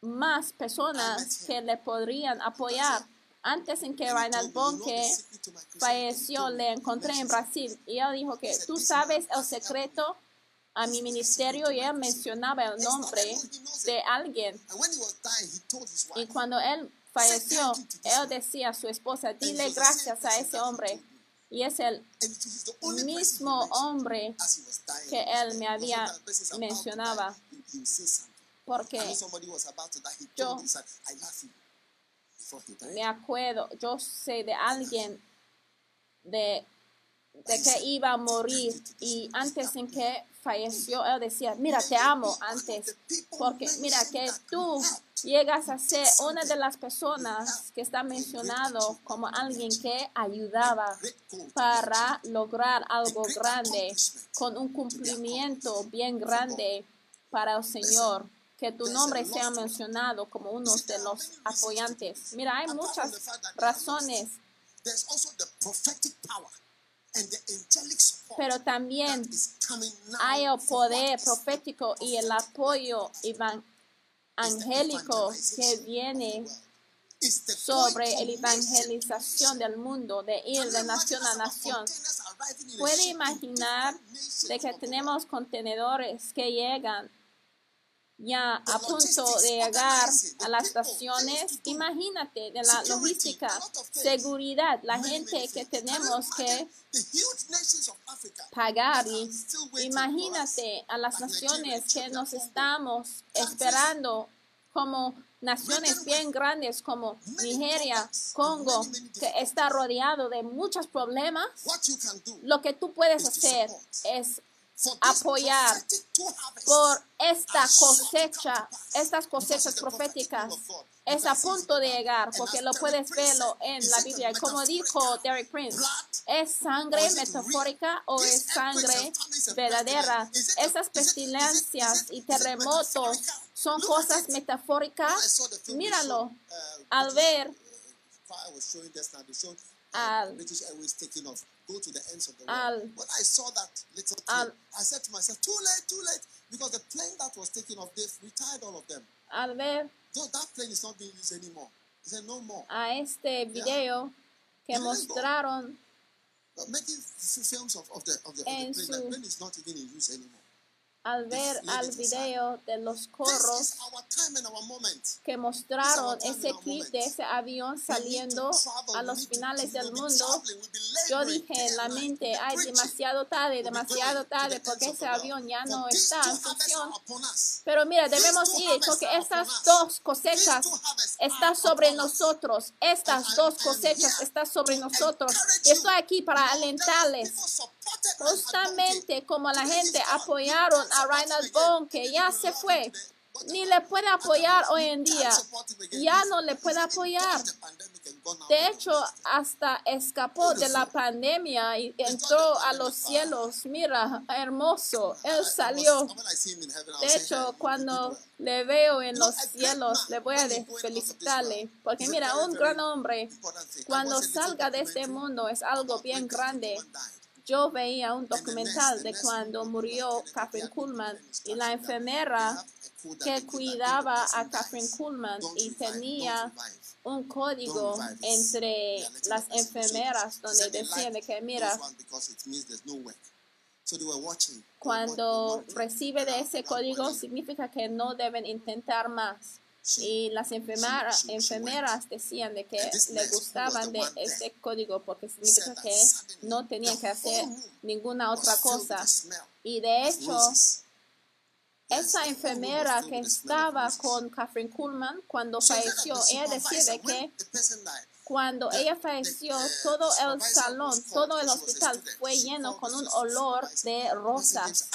Speaker 1: más personas que le podrían apoyar. Antes en que Reinhard Bonke falleció, le encontré en Brasil. Y él dijo que tú sabes el secreto a mi ministerio y él mencionaba el nombre de alguien. Y cuando él falleció, él decía a su esposa, dile gracias a ese hombre. Y es el mismo hombre que él me había mencionado. Porque yo me acuerdo, yo sé de alguien de de que iba a morir y antes en que falleció, él decía, mira, te amo antes, porque mira que tú llegas a ser una de las personas que está mencionado como alguien que ayudaba para lograr algo grande, con un cumplimiento bien grande para el Señor. Que tu nombre sea mencionado como uno de los apoyantes. Mira, hay muchas razones. Pero también hay el poder profético y el apoyo angélico que viene sobre la evangelización del mundo, de ir de nación a nación. Puede imaginar de que tenemos contenedores que llegan ya a punto de llegar a las estaciones, imagínate de la logística, seguridad, la gente que tenemos que pagar y imagínate a las naciones que nos estamos esperando como naciones bien grandes como Nigeria, Congo, que está rodeado de muchos problemas, lo que tú puedes hacer es apoyar por esta cosecha, estas cosechas proféticas. Es a punto de llegar, porque lo puedes verlo en la Biblia. Como dijo Derek Prince, ¿es sangre metafórica o es sangre verdadera? Esas pestilencias y terremotos son cosas metafóricas. Míralo al ver al British Airways taking off. go to the ends of the world. Al, when I saw that little al, I said to myself, too late, too late, because the plane that was taking off, they've retired all of them. Al ver so that plane is not being used anymore. He said, no more. A este video yeah. que mostraron
Speaker 3: but making films of, of the, of the, of the plane, su, the plane is not even in use anymore.
Speaker 1: Al ver al video de los corros que mostraron ese clip de ese avión saliendo a los finales del mundo, yo dije en la mente, ay, demasiado tarde, demasiado tarde, porque ese avión ya no está en función. Pero mira, debemos ir, porque estas dos cosechas están sobre nosotros, estas dos cosechas están sobre nosotros. estoy aquí para alentarles Justamente como la gente apoyaron a Reinhard Bone, que ya se fue, ni le puede apoyar hoy en día. Ya no le puede apoyar. De hecho, hasta escapó de la pandemia y entró a los cielos. Mira, hermoso. Él salió. De hecho, cuando le veo en los cielos, le voy a felicitarle. Porque mira, un gran hombre, cuando salga de este mundo, es algo bien grande. Yo veía un documental de cuando murió Catherine Kuhlman y la enfermera que cuidaba a Catherine Kuhlman y tenía un código entre las enfermeras donde decían que mira cuando recibe de ese código significa que no deben intentar más y las enfermeras, enfermeras decían de que le gustaban de ese código porque significa que no tenían que hacer ninguna otra cosa. Y de hecho, esa enfermera que estaba con Catherine Kuhlman cuando falleció, ella decía de que cuando ella falleció, todo el salón, todo el hospital fue lleno con un olor de rosas.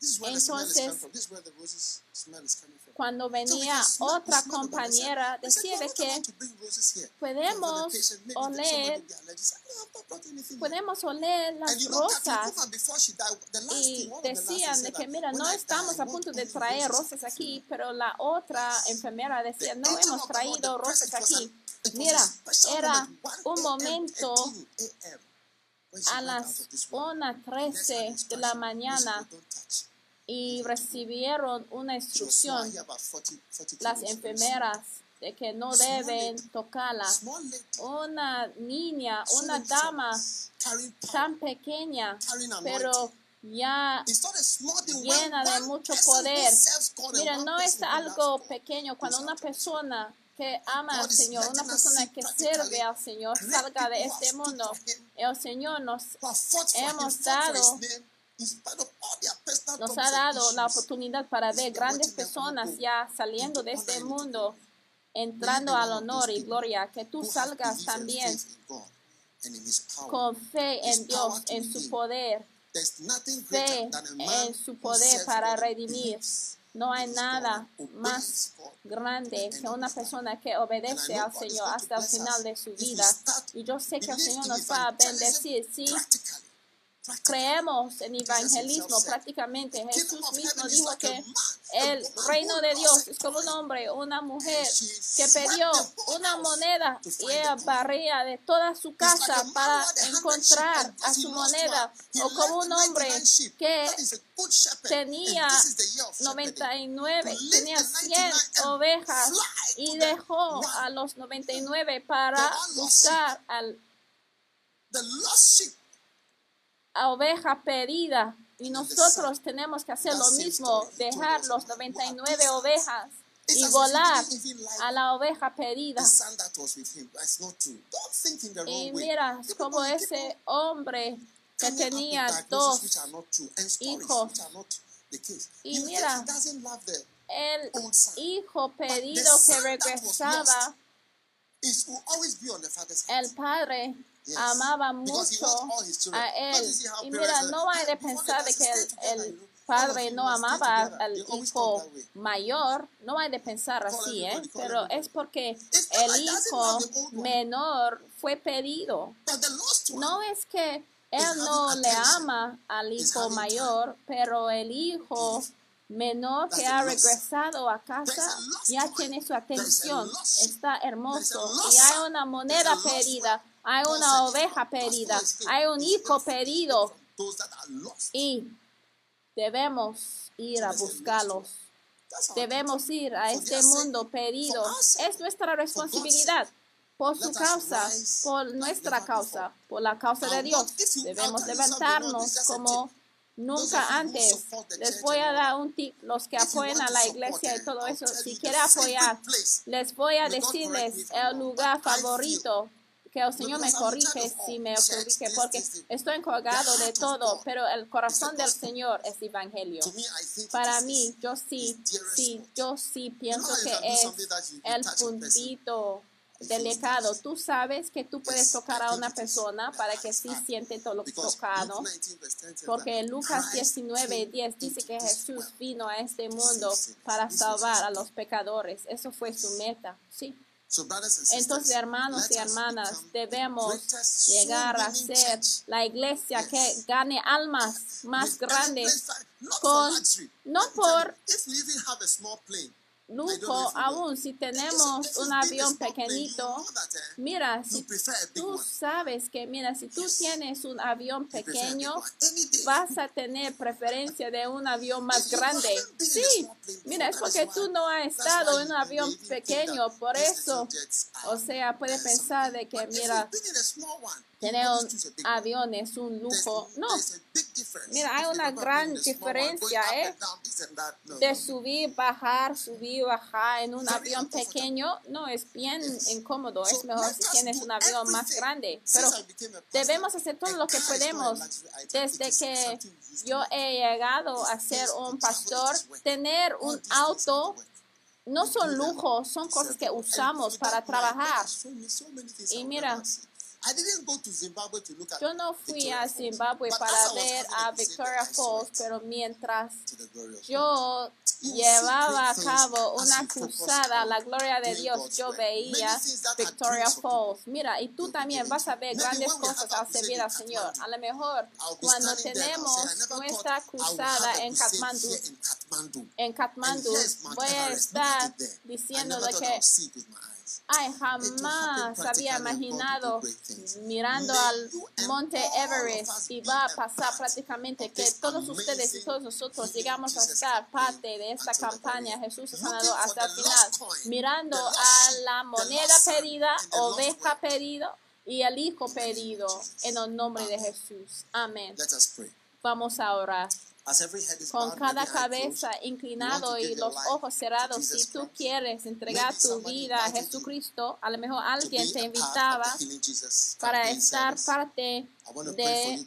Speaker 1: Entonces, cuando venía otra compañera, decía que podemos oler, podemos oler las rosas. Y decían de que, mira, no estamos a punto de traer rosas aquí, pero la otra enfermera decía, no hemos traído rosas aquí. Mira, era un momento a las 1.13 de la mañana y recibieron una instrucción. Las enfermeras de que no deben tocarla. Una niña, una dama tan pequeña, pero ya llena de mucho poder. Mira, no es algo pequeño cuando una persona que ama al Señor, una persona que sirve al Señor, salga de este mundo. El Señor nos hemos dado nos ha dado la oportunidad para ver grandes personas ya saliendo de este mundo, entrando al honor y gloria, que tú salgas también con fe en Dios, en su poder, fe en su poder para redimir. No hay nada más grande que una persona que obedece al Señor hasta el final de su vida. Y yo sé que el Señor nos va a bendecir, sí, creemos en evangelismo prácticamente. Jesús mismo dijo que el reino de Dios es como un hombre una mujer que pidió una moneda y ella barría de toda su casa para encontrar a su moneda. O como un hombre que tenía 99, tenía 100 ovejas y dejó a los 99 para buscar al oveja perdida. Y nosotros tenemos que hacer lo mismo, dejar los 99 ovejas y volar a la oveja perdida. Y mira, como ese hombre que tenía dos hijos. Y mira, el hijo pedido que regresaba, el padre amaba mucho a él. Y mira, no hay de pensar de que el, padre no amaba al hijo mayor, no hay de pensar así, ¿eh? pero es porque el hijo menor fue pedido. No es que él no le ama al hijo mayor, pero el hijo menor que ha regresado a casa ya tiene su atención, está hermoso. Y hay una moneda perdida hay una oveja perdida, hay un hijo perdido y debemos ir a buscarlos. Debemos ir a este mundo perdido. Es nuestra responsabilidad. por su causa, por nuestra causa, por la causa de Dios. Debemos levantarnos como nunca antes. Les voy a dar un tip, los que apoyan a la iglesia y todo eso, si quieren apoyar, les voy a decirles el lugar favorito que el Señor me corrige si me corrige, porque estoy encargado de todo, pero el corazón del Señor es evangelio. Para mí, yo sí, sí, yo sí pienso que es el puntito delicado. Tú sabes que tú puedes tocar a una persona para que sí siente todo lo tocado. Porque Lucas 19, 10 dice que Jesús vino a este mundo para salvar a los pecadores. Eso fue su meta. Sí. Entonces, hermanos y hermanas, debemos llegar a ser la iglesia que gane almas más grandes con, no por lujo, aún si tenemos un avión pequeñito, mira, si tú sabes que, mira, si tú tienes un avión pequeño, vas a tener preferencia de un avión más grande. Sí, mira, es porque tú no has estado en un avión pequeño, por eso, o sea, puede pensar de que, mira, tener un avión es un lujo. No, mira, hay una gran diferencia ¿eh? de subir, bajar, subir, bajar en un avión pequeño. No, es bien incómodo. Es mejor si tienes un avión más grande. Pero debemos hacer todo lo que podemos. Desde que yo he llegado a ser un pastor, tener un auto no son lujos, son cosas que usamos para trabajar. Y mira, yo no fui a Zimbabue para ver a Victoria Falls, pero mientras yo llevaba a cabo una cruzada a la gloria de Dios, yo veía Victoria Falls. Mira, y tú también vas a ver grandes cosas al servir al Señor. A lo mejor cuando tenemos nuestra cruzada en Kathmandu, en Kathmandu, voy a estar diciendo de que Ay, jamás había imaginado mirando al monte Everest y va a pasar prácticamente que todos ustedes y todos nosotros llegamos a estar parte de esta campaña. Jesús ha sanado hasta el final, mirando a la moneda perdida, oveja perdida y el hijo pedido en el nombre de Jesús. Amén. Vamos a orar con cada cabeza inclinado y los ojos cerrados, si tú quieres entregar tu vida a Jesucristo, a lo mejor alguien te invitaba para estar parte del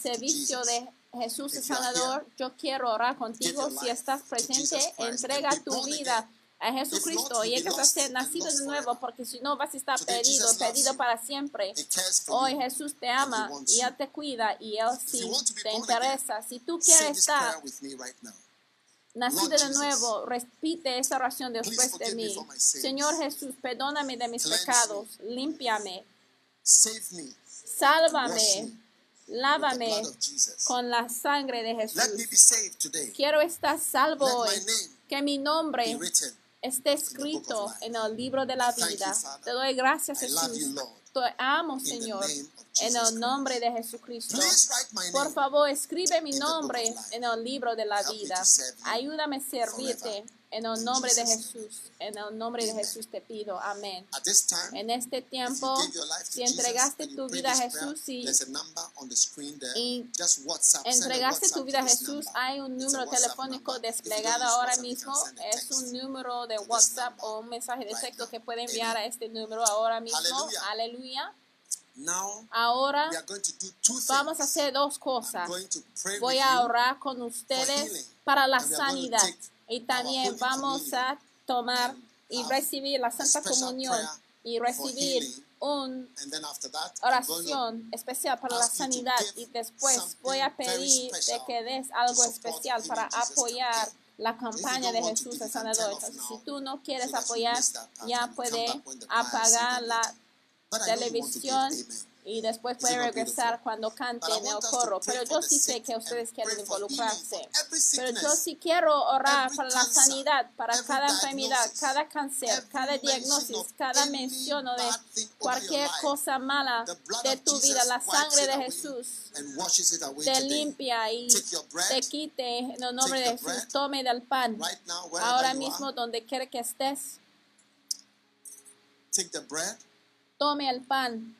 Speaker 1: servicio de Jesús el Salvador. Yo quiero orar contigo. Si estás presente, entrega tu vida a Jesucristo y llegas a ser nacido de nuevo, porque si no vas a estar perdido, perdido para siempre. Hoy Jesús te ama y Él te cuida y Él sí te interesa. Si tú quieres estar nacido de nuevo, repite esa oración después de mí. Señor Jesús, perdóname de mis pecados, límpiame, sálvame, lávame con la sangre de Jesús. Quiero estar salvo hoy, que mi nombre esté escrito en el libro de la vida. Te doy gracias, Jesús. Te amo, Señor, en el nombre de Jesucristo. Por favor, escribe mi nombre en el libro de la vida. Ayúdame a servirte en el nombre de Jesús, en el nombre de Jesús te pido, amén. En este tiempo, si entregaste tu vida a Jesús y, entregaste tu vida a Jesús, hay un número telefónico desplegado ahora mismo. Es un número de WhatsApp o un mensaje de texto que puede enviar a este número ahora mismo. Aleluya. Ahora vamos a hacer dos cosas. Voy a orar con ustedes para la sanidad y también vamos a tomar y recibir la Santa Comunión y recibir una oración especial para la sanidad y después voy a pedir de que des algo especial para apoyar la campaña de Jesús el Sanador. si tú no quieres apoyar, ya puede apagar la televisión y después puede regresar cuando canten el coro. Pero yo sí sé que ustedes quieren involucrarse. Pero yo sí quiero orar para la sanidad, para cada enfermedad, cada cáncer, cada diagnóstico, cada mención de cualquier cosa mala de tu vida. La sangre de Jesús te limpia y te quite en el nombre de Jesús. Tome del pan. Ahora mismo, donde quiera que estés.
Speaker 4: Tome el pan.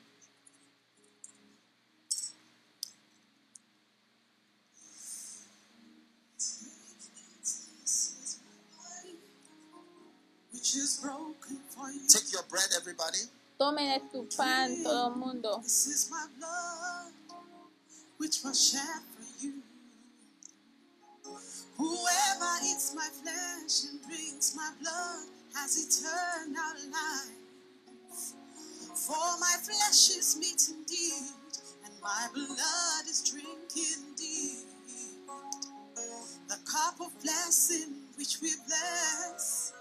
Speaker 3: Take your bread, everybody.
Speaker 4: Tomen tu pan, todo el mundo.
Speaker 3: This is my blood, which was shed for you. Whoever eats my flesh and drinks my blood has eternal life. For my flesh is meat indeed, and my blood is drink indeed. The cup of blessing which we bless,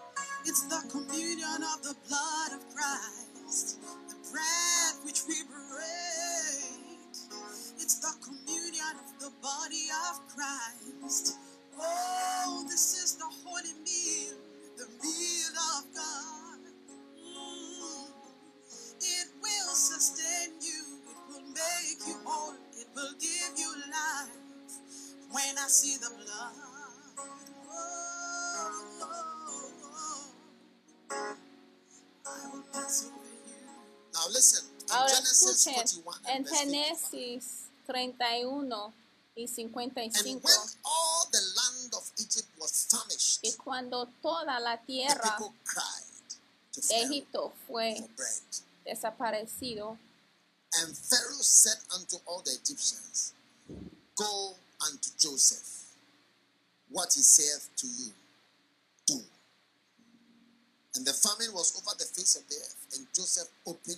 Speaker 3: it's the communion of the blood of Christ. The bread which we break, it's the communion of the body of Christ. Oh, this is the holy meal, the meal of God. Mm. It will sustain you, it will make you whole, it will give you life. When I see the blood, Now listen,
Speaker 4: Ahora escuchen,
Speaker 3: 41
Speaker 4: en
Speaker 3: and verse 55.
Speaker 4: Génesis 31 y
Speaker 3: And
Speaker 4: 55.
Speaker 3: when all the land of Egypt was famished,
Speaker 4: Y cuando toda la tierra de Egipto fue desaparecido,
Speaker 3: And Pharaoh said unto all the Egyptians, Go unto Joseph, what he saith to you. And the famine was over the face of the earth, and Joseph opened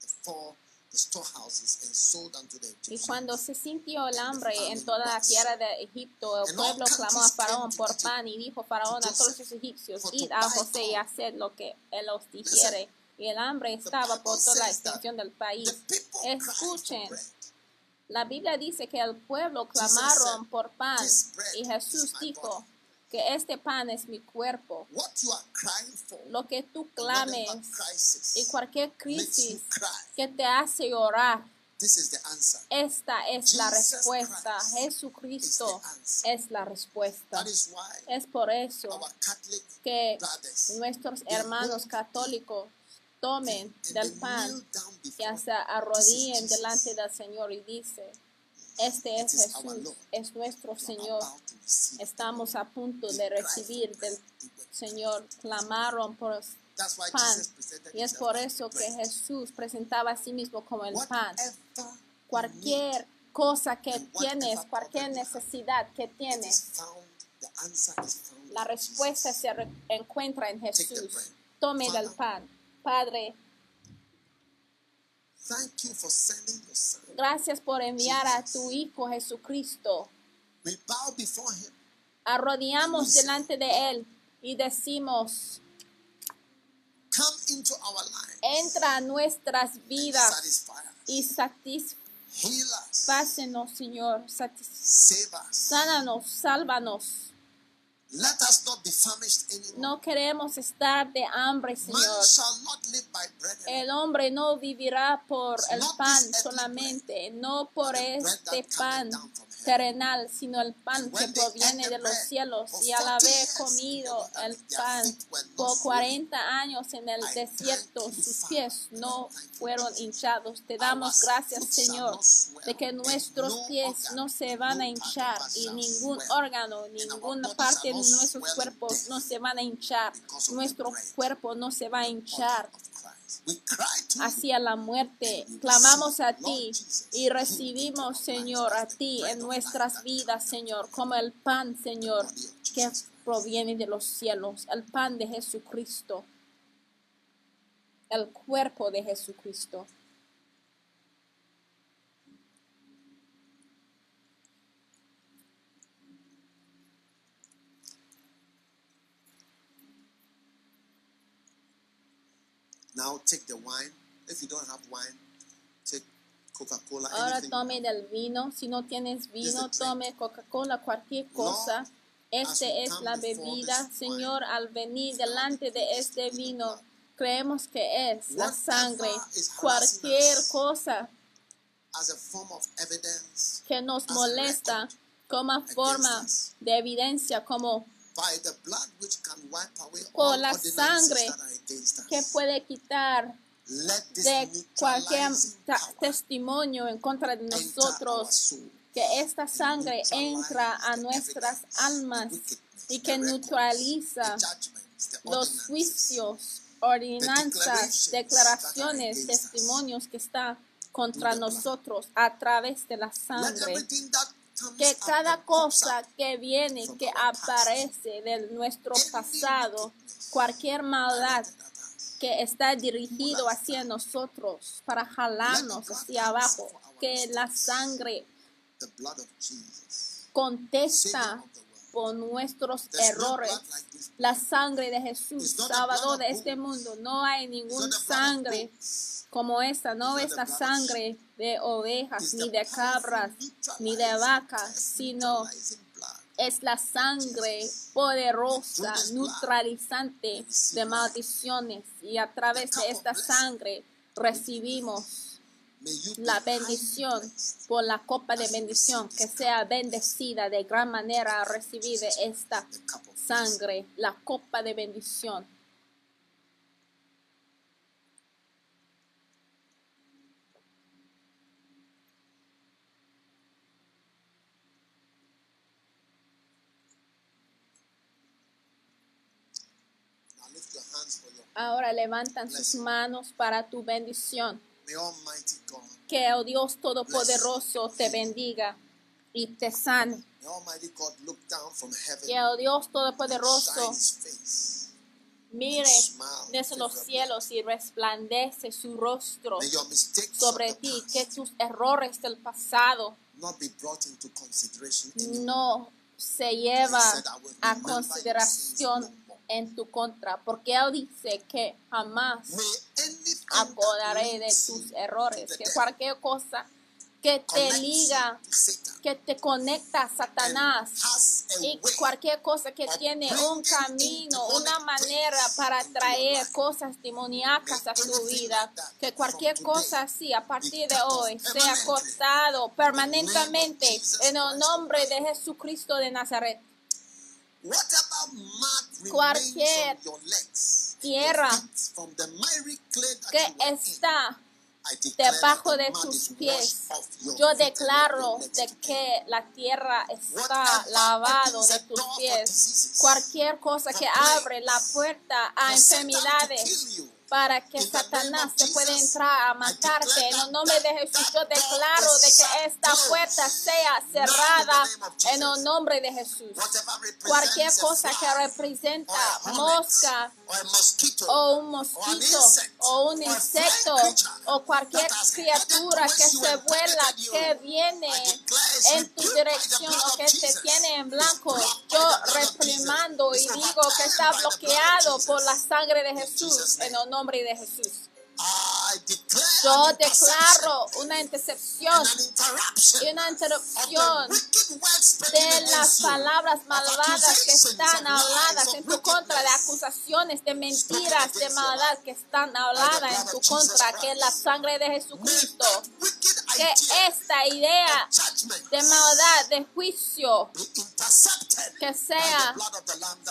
Speaker 3: the four the storehouses and sold unto the
Speaker 4: y cuando se sintió el hambre en toda la tierra de Egipto, el pueblo clamó a Faraón por pan y dijo Faraón a todos los egipcios, id a José y haced lo que él os dijere. Y el hambre estaba por toda la extensión del país. Escuchen, la Biblia dice que el pueblo clamaron por pan y Jesús dijo que este pan es mi cuerpo.
Speaker 3: What you are crying for,
Speaker 4: Lo que tú clames y cualquier crisis que te hace llorar,
Speaker 3: this is the answer.
Speaker 4: esta es la respuesta. Jesucristo
Speaker 3: is the answer.
Speaker 4: es la respuesta.
Speaker 3: That is why
Speaker 4: Es por eso que
Speaker 3: brothers
Speaker 4: nuestros hermanos católicos tomen del pan y se arrodillen delante del Señor y dice, este es
Speaker 3: is our
Speaker 4: Jesús, es nuestro Señor. Estamos a punto de recibir del Señor, clamaron por
Speaker 3: That's why
Speaker 4: pan.
Speaker 3: Jesus presented
Speaker 4: Y es por eso que. Jesús presentaba a sí mismo como el pan. Cualquier cosa que tienes, cualquier necesidad que tienes, la respuesta se encuentra en Jesús. Tome del pan. Padre,
Speaker 3: Thank you for sending your son.
Speaker 4: gracias por enviar a tu Hijo Jesucristo.
Speaker 3: We bow before him.
Speaker 4: Arrodillamos delante de Él y decimos,
Speaker 3: Come into our lives.
Speaker 4: entra a nuestras vidas y satisfácenos, Señor. Satis-
Speaker 3: Save us.
Speaker 4: Sánanos, sálvanos.
Speaker 3: Let us not be famished anymore.
Speaker 4: No queremos estar de hambre,
Speaker 3: Man
Speaker 4: Señor.
Speaker 3: shall not live by bread alone,
Speaker 4: El hombre no vivirá por el pan solamente, no por este pan. Terrenal, sino el pan que proviene de los cielos. Y al
Speaker 3: 40
Speaker 4: haber comido el pan por
Speaker 3: swollen.
Speaker 4: 40 años en el desierto, sus pies no fueron hinchados. Te damos gracias, Señor, de que nuestros pies no se van a hinchar y ningún órgano, ninguna parte de nuestros cuerpos no se van a hinchar. Nuestro cuerpo no se va a hinchar hacia la muerte. Clamamos a ti y recibimos, Señor, a ti en nuestras vidas, Señor, como el pan, Señor, que proviene de los cielos, el pan de Jesucristo, el cuerpo de Jesucristo.
Speaker 3: Now take the wine. If you don't have wine, take Coca-Cola.
Speaker 4: Ahora tome del vino. Si no tienes vino, tome Coca-Cola, cualquier cosa. Este
Speaker 3: we
Speaker 4: es la bebida, Señor,
Speaker 3: wine,
Speaker 4: al venir delante de este
Speaker 3: the
Speaker 4: vino, creemos que es la sangre. Cualquier cosa que nos molesta como forma de evidencia, como
Speaker 3: by the blood which can wipe away
Speaker 4: Por
Speaker 3: all
Speaker 4: la sangre que puede quitar
Speaker 1: de cualquier testimonio en contra de nosotros, que esta sangre entra a nuestras almas y que neutraliza los juicios, ordenanzas, declaraciones, testimonios que están contra nosotros a través de la sangre. Que cada cosa que viene, que aparece de nuestro pasado, cualquier maldad que está dirigido hacia nosotros para jalarnos hacia abajo, que la sangre contesta por nuestros errores. La sangre de Jesús, Salvador de este mundo. No hay ninguna sangre como esta. No es la sangre de ovejas, ni de cabras, ni de vacas, sino es la sangre poderosa, neutralizante de maldiciones. Y a través de esta sangre recibimos la bendición por la copa de bendición, que sea bendecida de gran manera a recibir esta sangre, la copa de bendición. Ahora levantan sus manos para tu bendición. Que el Dios Todopoderoso te bendiga y te sane. Que el Dios Todopoderoso mire desde los cielos y resplandece su rostro sobre ti. Que tus errores del pasado no se lleva a consideración en tu contra, porque Él dice que jamás acordaré de tus errores, que cualquier cosa que te liga, que te conecta a Satanás y cualquier cosa que tiene un camino, una manera para traer cosas demoníacas a tu vida, que cualquier cosa así a partir de hoy sea cortado permanentemente en el nombre de Jesucristo de Nazaret cualquier tierra que está debajo de tus pies. Yo declaro de que la tierra está lavado de tus pies. Cualquier cosa que abre la puerta a enfermedades para que Satanás se pueda entrar a matarte. En el nombre de Jesús yo declaro de que esta puerta sea cerrada en el nombre de Jesús. Cualquier cosa que representa mosca o un mosquito o un insecto o cualquier criatura que se vuela, que viene en tu dirección o que te tiene en blanco, yo reprimando y digo que está bloqueado por la sangre de Jesús en el nombre de Jesús. Yo declaro una intercepción y una interrupción de las palabras malvadas que están habladas en tu contra, de acusaciones, de mentiras, de maldad que están habladas en tu contra, que la sangre de Jesucristo, que esta idea de maldad, de juicio, que sea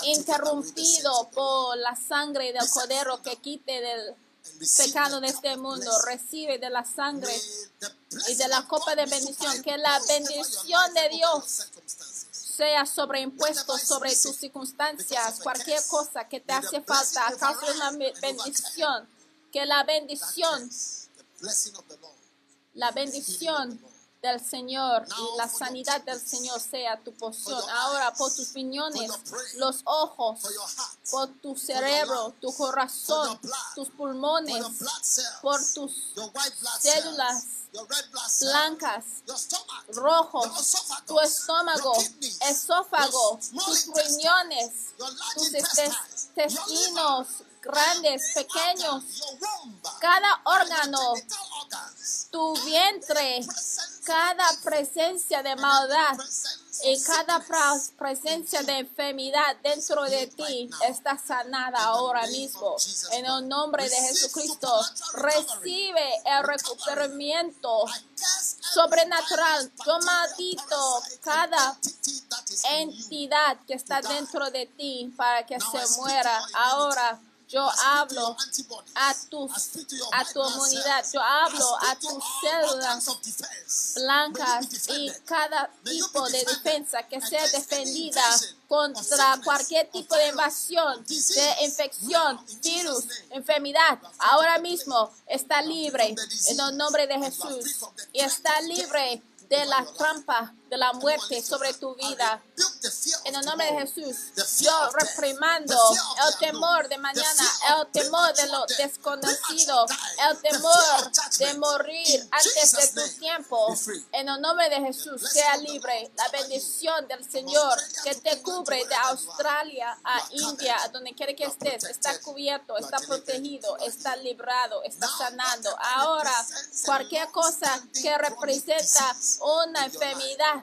Speaker 1: interrumpido por la sangre del Cordero que quite del pecado de este mundo, recibe de la sangre y de la copa de bendición, que la bendición de Dios sea sobreimpuesto sobre tus circunstancias, cualquier cosa que te hace falta a causa de una bendición, que la bendición, la bendición del Señor y la sanidad del Señor sea tu porción. Ahora por tus piñones, los ojos, por tu cerebro, tu corazón, tus pulmones, por tus células blancas, rojos, tu estómago, esófago, tus riñones, tus intestinos grandes, pequeños, cada órgano, tu vientre, cada presencia de maldad y cada presencia de enfermedad dentro de ti está sanada ahora mismo. En el nombre de Jesucristo, recibe el recuperamiento sobrenatural. Yo maldito cada entidad que está dentro de ti para que se muera ahora Yo hablo a, tus, a tu inmunidad. Yo hablo a tus células blancas y cada tipo de defensa que sea defendida contra cualquier tipo de invasión, de infección, virus, enfermedad. Ahora mismo está libre en el nombre de Jesús y está libre de la trampa de la muerte sobre tu vida. En el nombre de Jesús, yo reprimando el temor de mañana, el temor de lo desconocido, el temor de morir antes de tu tiempo. En el nombre de Jesús, sea libre. La bendición del Señor que te cubre de Australia a India, a donde quiera que estés, está cubierto, está protegido, está librado, está sanando. Ahora, cualquier cosa que representa una enfermedad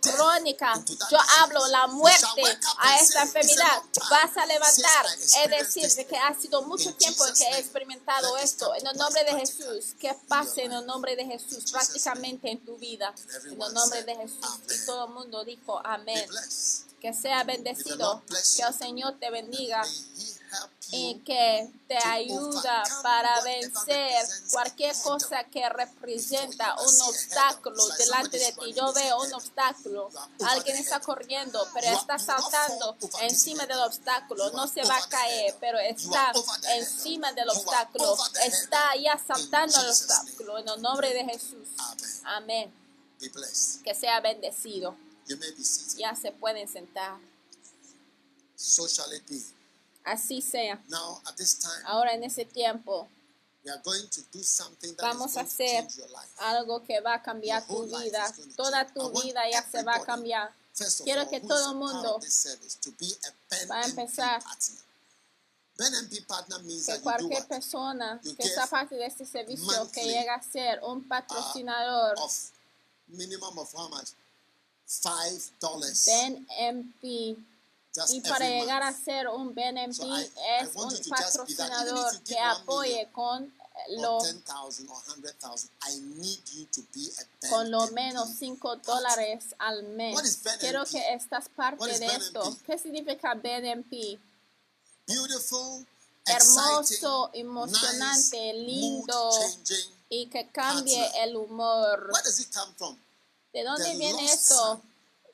Speaker 1: crónica, yo hablo la muerte a esta enfermedad. Vas a levantar, es decir, que ha sido mucho tiempo que he experimentado esto. En el nombre de Jesús, que pase en el nombre de Jesús prácticamente en tu vida. En el nombre de Jesús. Y todo el mundo dijo amén. Que sea bendecido, que el Señor te bendiga y que te ayuda para vencer cualquier cosa que representa un obstáculo delante de ti. Yo veo un obstáculo, alguien está corriendo, pero está saltando encima del obstáculo. No se va a caer, pero está encima del obstáculo. Está ya saltando el obstáculo. En el nombre de Jesús. Amén. Que sea bendecido. Ya se pueden sentar. Así sea. Ahora en ese tiempo vamos a hacer algo que va a cambiar tu vida. Toda tu vida ya se va a cambiar. Quiero que todo el mundo va a empezar. que cualquier persona que está parte de este servicio que llega a ser un uh, patrocinador BNMP y para llegar a ser un BNP es un patrocinador que apoye con lo, con lo menos 5 dólares al mes. Quiero que estás parte de esto. ¿Qué significa BNP? Hermoso, emocionante, lindo y que cambie el humor. ¿De dónde viene esto?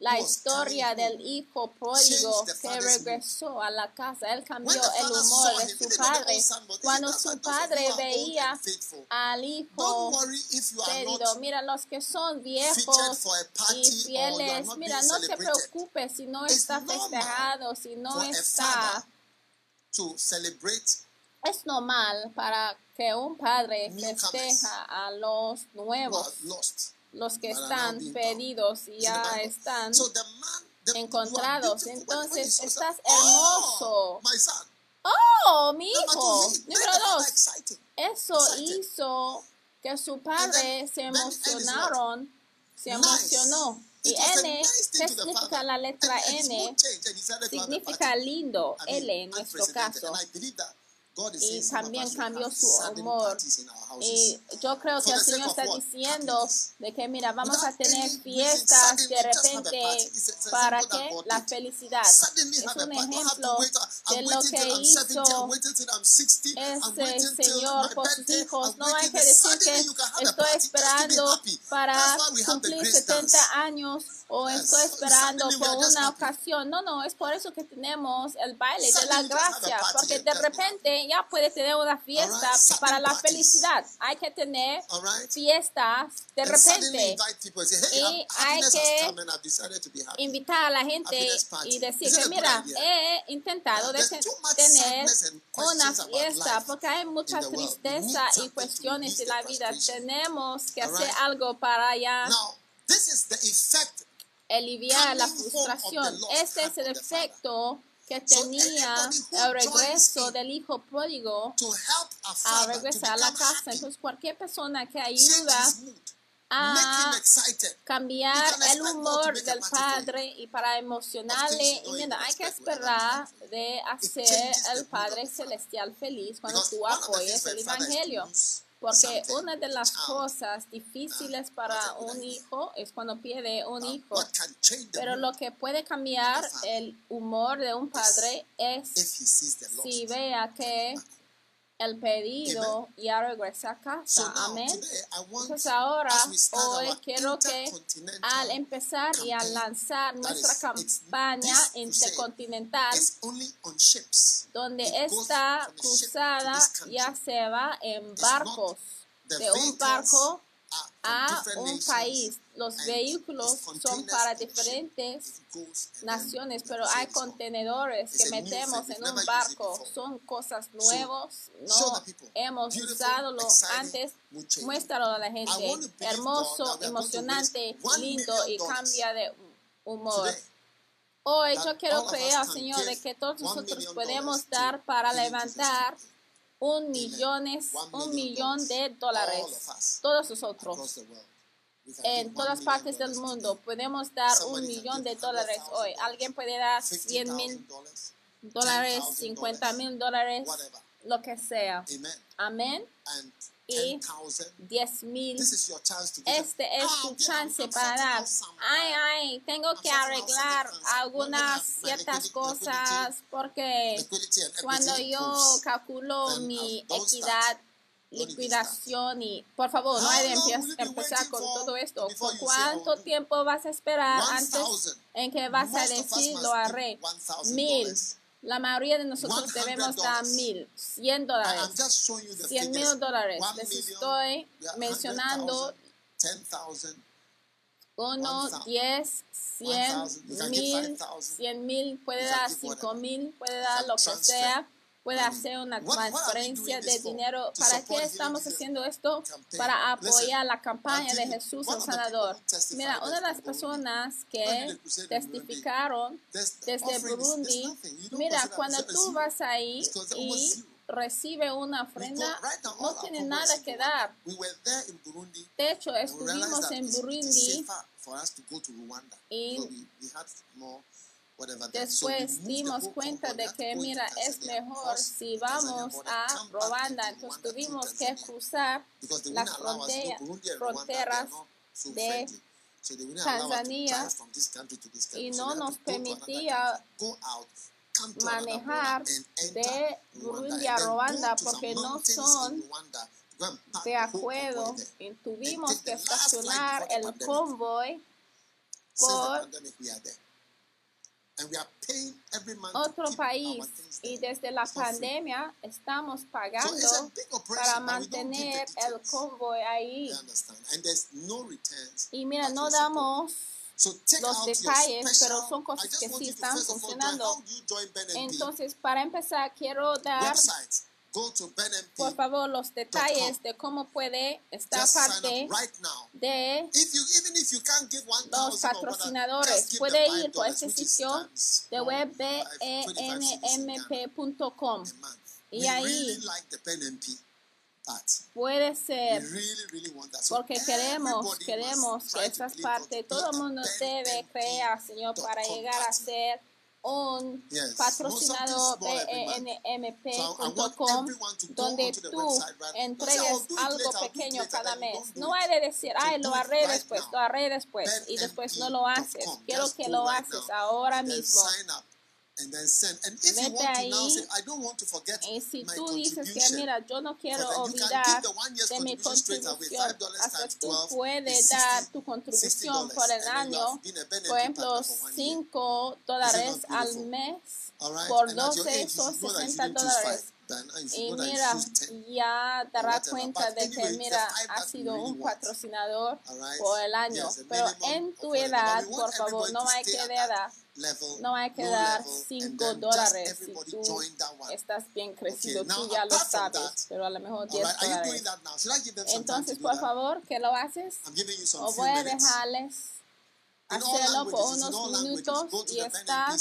Speaker 1: La historia del hijo pródigo que regresó a la casa. Él cambió el humor de su padre. Cuando su padre veía al hijo querido, mira, los que son viejos y fieles, mira, no te preocupes si no está festejado, si no está... Es normal para que un padre festeja a los nuevos los que están pedidos y ya están encontrados. Entonces, estás hermoso. Oh, mi hijo. Número dos. Eso hizo que su padre se emocionaron, se emocionó. Y N, ¿qué significa la letra N? Significa lindo, L en nuestro caso y también cambió su humor. Y yo creo que el Señor está diciendo de que, mira, vamos a tener fiestas de repente para que la felicidad. Es un ejemplo de lo que hizo ese Señor por sus hijos. No hay que decir que estoy esperando para cumplir 70 años o estoy esperando por una ocasión. No, no, es por eso que tenemos el baile de la gracia, porque de repente ya puede tener una fiesta para la felicidad. Hay que tener fiestas de repente. y hay que invitar a la gente y decir que mira, he intentado de tener una fiesta porque hay mucha tristeza y cuestiones en la vida. Tenemos que hacer algo para ya aliviar la frustración. Este es el efecto que tenía el regreso del hijo pródigo a regresar a la casa. Entonces, cualquier persona que ayuda a cambiar el humor del padre y para emocionarle. Y mira, hay que esperar de hacer el Padre Celestial feliz cuando tú apoyes el Evangelio. Porque una de las cosas difíciles uh, para un hijo es cuando pierde un uh, hijo. Pero lo que puede cambiar el humor de un padre es si vea que el pedido y a regresar a casa. Amén. Entonces ahora, hoy quiero que al empezar y al lanzar nuestra campaña intercontinental, donde esta cruzada ya se va en barcos, de un barco a un país. Los vehículos son para diferentes naciones, pero hay contenedores que metemos en un barco. Son cosas nuevas, no hemos usado antes. Muéstralo a la gente. Hermoso, emocionante, lindo y cambia de humor. Hoy yo quiero creer, Señor, de que todos nosotros podemos dar para levantar un, millones, un millón de dólares. Todos nosotros en todas partes del mundo podemos dar un millón de dólares hoy. Alguien puede dar 100 mil dólares, 50 mil dólares, lo que sea. Amén y 10 mil. Este es tu chance para dar. Ay, ay, tengo que arreglar algunas ciertas cosas porque cuando yo calculo mi equidad, liquidación y por favor no hay de empezar con todo esto. ¿Por cuánto tiempo vas a esperar antes en que vas a decir lo haré? Mil. La mayoría de nosotros debemos dar mil, cien dólares, cien mil dólares. Les estoy mencionando uno, diez, cien mil, cien mil, puede dar cinco mil, puede dar lo que sea puede hacer una transferencia de dinero. ¿Para qué estamos haciendo esto? Para apoyar la campaña de Jesús el Sanador. Mira, una de las personas que testificaron desde Burundi, mira, cuando tú vas ahí y recibe una ofrenda, no tiene nada que dar. De hecho, estuvimos en Burundi. y Después dimos cuenta de que, mira, es mejor si vamos a Ruanda. Entonces tuvimos que cruzar las fronteras de Tanzania y no nos permitía manejar de Burundi a Ruanda porque no son de acuerdo y tuvimos que estacionar el convoy por otro país y desde la pandemia estamos pagando para mantener el convoy ahí. Y mira, no damos los detalles, pero son cosas que sí están funcionando. Entonces, para empezar, quiero dar por favor, los detalles de cómo puede esta parte de los patrocinadores. Puede ir por este sitio de web benmp.com y ahí puede ser porque queremos queremos que esas partes todo el mundo debe creer Señor para llegar a ser un patrocinador bnmp.com donde tú entregues algo pequeño cada mes. No hay de decir, ay, lo haré después, lo haré después y después no lo haces. Quiero que lo haces ahora mismo. Vete ahí. y si tú dices que mira yo no quiero olvidar de mi contribución hasta tú puedes dar tu contribución por el año. por ejemplo 5 dólares al mes por 12 son 60 dólares y mira, ya dará cuenta de que, mira, ha sido un patrocinador por el año. Pero en tu edad, por favor, no hay que dar no hay que dar 5 dólares. Si tú estás bien crecido, tú ya lo sabes, pero a lo mejor 10 dólares. Entonces, por favor, que lo haces? O voy a dejarles hacerlo por unos minutos y está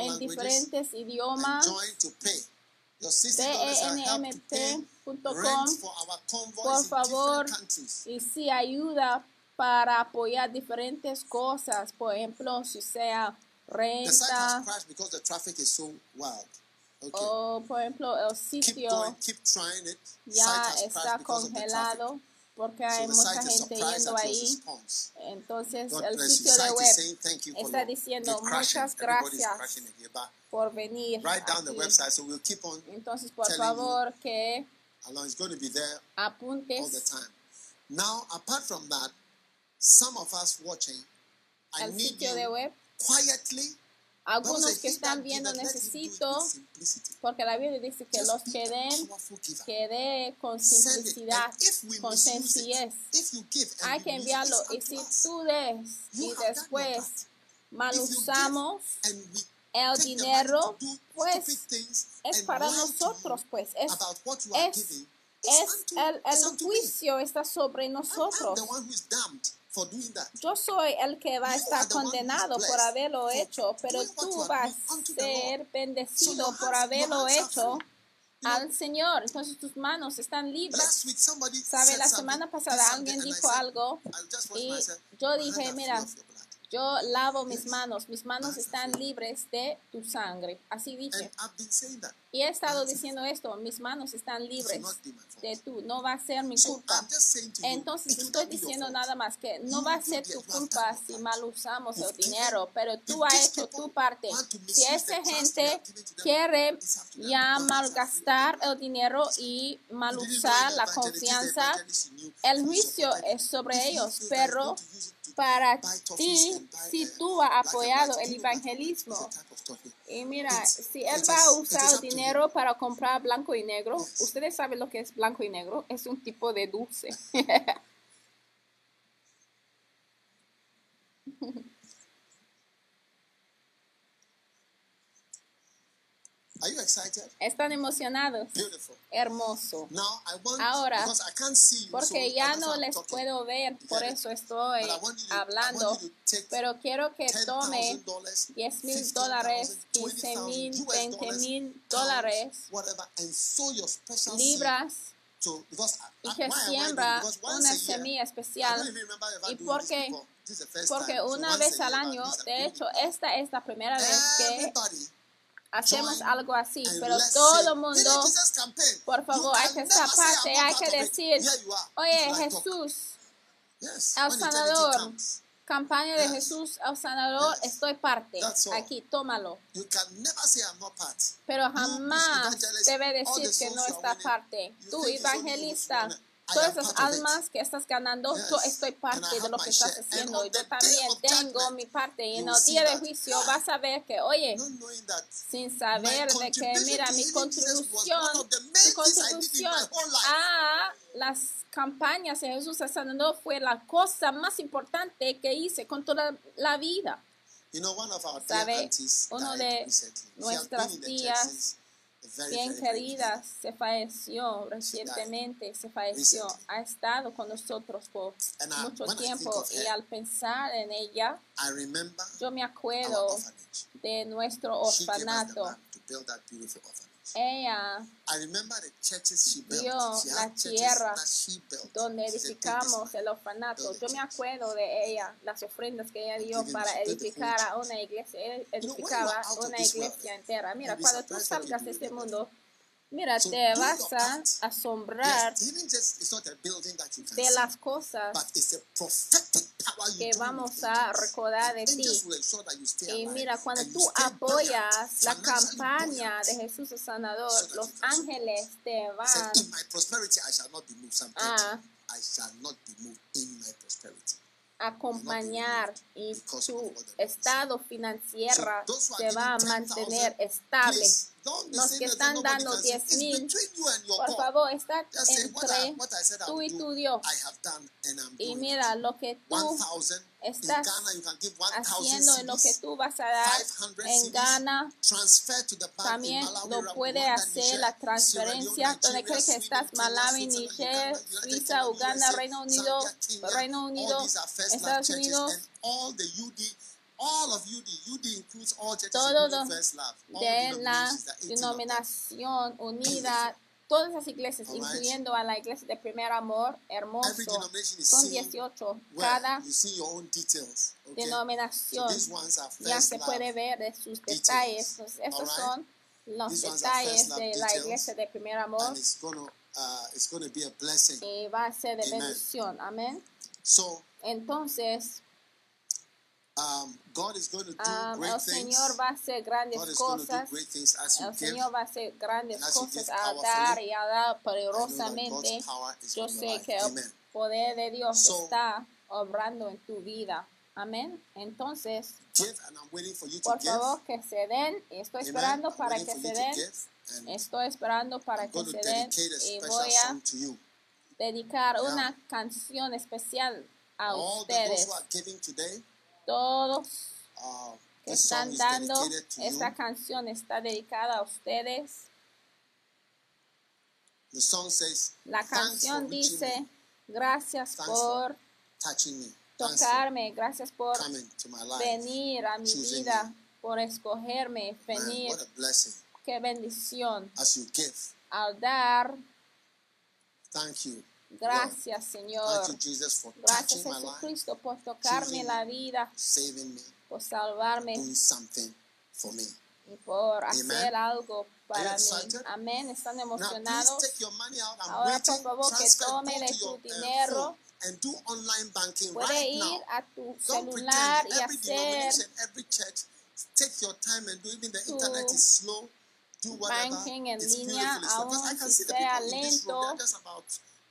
Speaker 1: en diferentes idiomas. BENMP.com, por favor, y si ayuda para apoyar diferentes cosas, por ejemplo, si sea renta. O, por ejemplo, el sitio ya está congelado porque hay mucha gente yendo ahí. Entonces, el sitio de web está diciendo muchas gracias por venir. Entonces, por favor, que apuntes.
Speaker 3: Now, apart from that, some of us watching, I
Speaker 1: quietly algunos que están viendo necesito, porque la Biblia dice que los que den, que dé con simplicidad, con sencillez. Hay que enviarlo. Y si tú des y después mal usamos el dinero, pues es para nosotros, pues es, es, es el, el juicio está sobre nosotros. Yo soy el que va a estar condenado por haberlo hecho, pero tú vas a ser bendecido por haberlo hecho al Señor. Entonces tus manos están libres. ¿Sabe? La semana pasada alguien dijo algo y yo dije, mira, yo lavo mis manos, mis manos están libres de tu sangre. Así dije. Y he estado diciendo esto, mis manos están libres de tú, no va a ser mi culpa. Entonces estoy diciendo nada más que no va a ser tu culpa si mal usamos el dinero, pero tú has hecho tu parte. Si esa gente quiere ya malgastar el dinero y mal usar la confianza, el juicio es sobre ellos, pero para ti, si tú has apoyado el evangelismo, y mira, si él va a usar dinero para comprar blanco y negro, ustedes saben lo que es blanco y negro, es un tipo de dulce. ¿Están emocionados? Hermoso. Ahora, porque ya no les puedo ver, por eso estoy hablando, pero quiero que tome 10 mil dólares, 15 mil, 20 mil dólares, libras, y que siembra una semilla especial. ¿Y por qué? Porque una vez al año, de hecho, esta es la primera vez que hacemos algo así, pero todo el mundo, por favor, hay que esa parte, hay que decir, oye Jesús, el sanador, campaña de Jesús el sanador, estoy parte, aquí, tómalo. Pero jamás debe decir que no está parte. Tú, evangelista, todas esas almas que estás ganando, yo estoy parte de lo que estás haciendo. Yo también tengo mi parte. Y en el día de juicio vas a ver que, oye, sin saber de que, mira, mi contribución, mi contribución a las campañas de Jesús sanando fue la cosa más importante que hice con toda la vida. ¿Sabe? Uno de nuestras tías bien querida, se falleció recientemente, se falleció, ha estado con nosotros por mucho tiempo y al pensar en ella, yo me acuerdo de nuestro orfanato ella vio la tierra donde edificamos el orfanato. Yo me acuerdo de ella, las ofrendas que ella dio para edificar a una iglesia. edificaba una iglesia entera. Mira, cuando tú salgas de este mundo, Mira, te vas a asombrar de las cosas que vamos a recordar de ti. Y mira, cuando tú apoyas la campaña de Jesús el Sanador, los ángeles te van a acompañar y tu estado financiero se va a mantener estable. Los que están dando 10 mil, por favor, está entre tú y tu Dios. Y mira lo que tú estás haciendo en lo que tú vas a dar en Ghana. También lo puede hacer la transferencia donde crees que estás Malawi, Niger, Suiza, Uganda, Reino Unido, Reino Unido, Estados Unidos todo de la denominación unida, todas las iglesias, incluyendo a la iglesia de primer amor, hermoso, son 18. Cada denominación ya se puede ver de sus detalles. estos son los detalles de la iglesia de primer amor.
Speaker 3: Uh, it's going to be a blessing.
Speaker 1: Y va a ser de bendición. Amén.
Speaker 3: So,
Speaker 1: entonces,
Speaker 3: um, God is going to do
Speaker 1: um,
Speaker 3: great
Speaker 1: el Señor va a hacer grandes cosas. El Señor va a hacer grandes cosas a dar y a dar poderosamente. Yo sé que el poder de Dios está obrando en tu vida. Amén. Entonces, por favor que se den. Estoy esperando para que se den. Estoy esperando para que se den y voy a dedicar una canción especial a ustedes. Todos uh, que están dando esta canción está dedicada a ustedes. La canción dice, gracias por tocarme, gracias por venir a mi vida, por escogerme, venir qué bendición. Al dar.
Speaker 3: Thank you.
Speaker 1: Gracias, Señor. Gracias, Jesucristo, por tocarme la vida. Por salvarme. Y por hacer algo para mí. Amén. ¿Están emocionados? Ahora, por favor, que tome de tu uh, dinero.
Speaker 3: And do online banking
Speaker 1: Puede
Speaker 3: right
Speaker 1: ir
Speaker 3: now.
Speaker 1: a tu celular y hacer
Speaker 3: every church, take your time and do even the internet is slow do whatever.
Speaker 1: Banking en línea, aún si sea lento.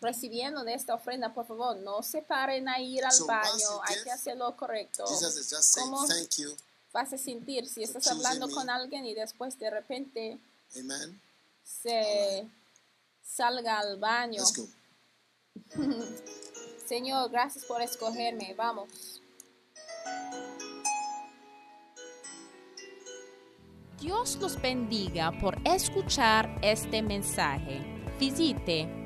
Speaker 1: recibiendo de esta ofrenda, por favor, no se paren a ir al baño, hay que hacerlo correcto. ¿Cómo vas a sentir si estás hablando con alguien y después de repente se salga al baño? Señor, gracias por escogerme. Vamos.
Speaker 2: Dios los bendiga por escuchar este mensaje. Visite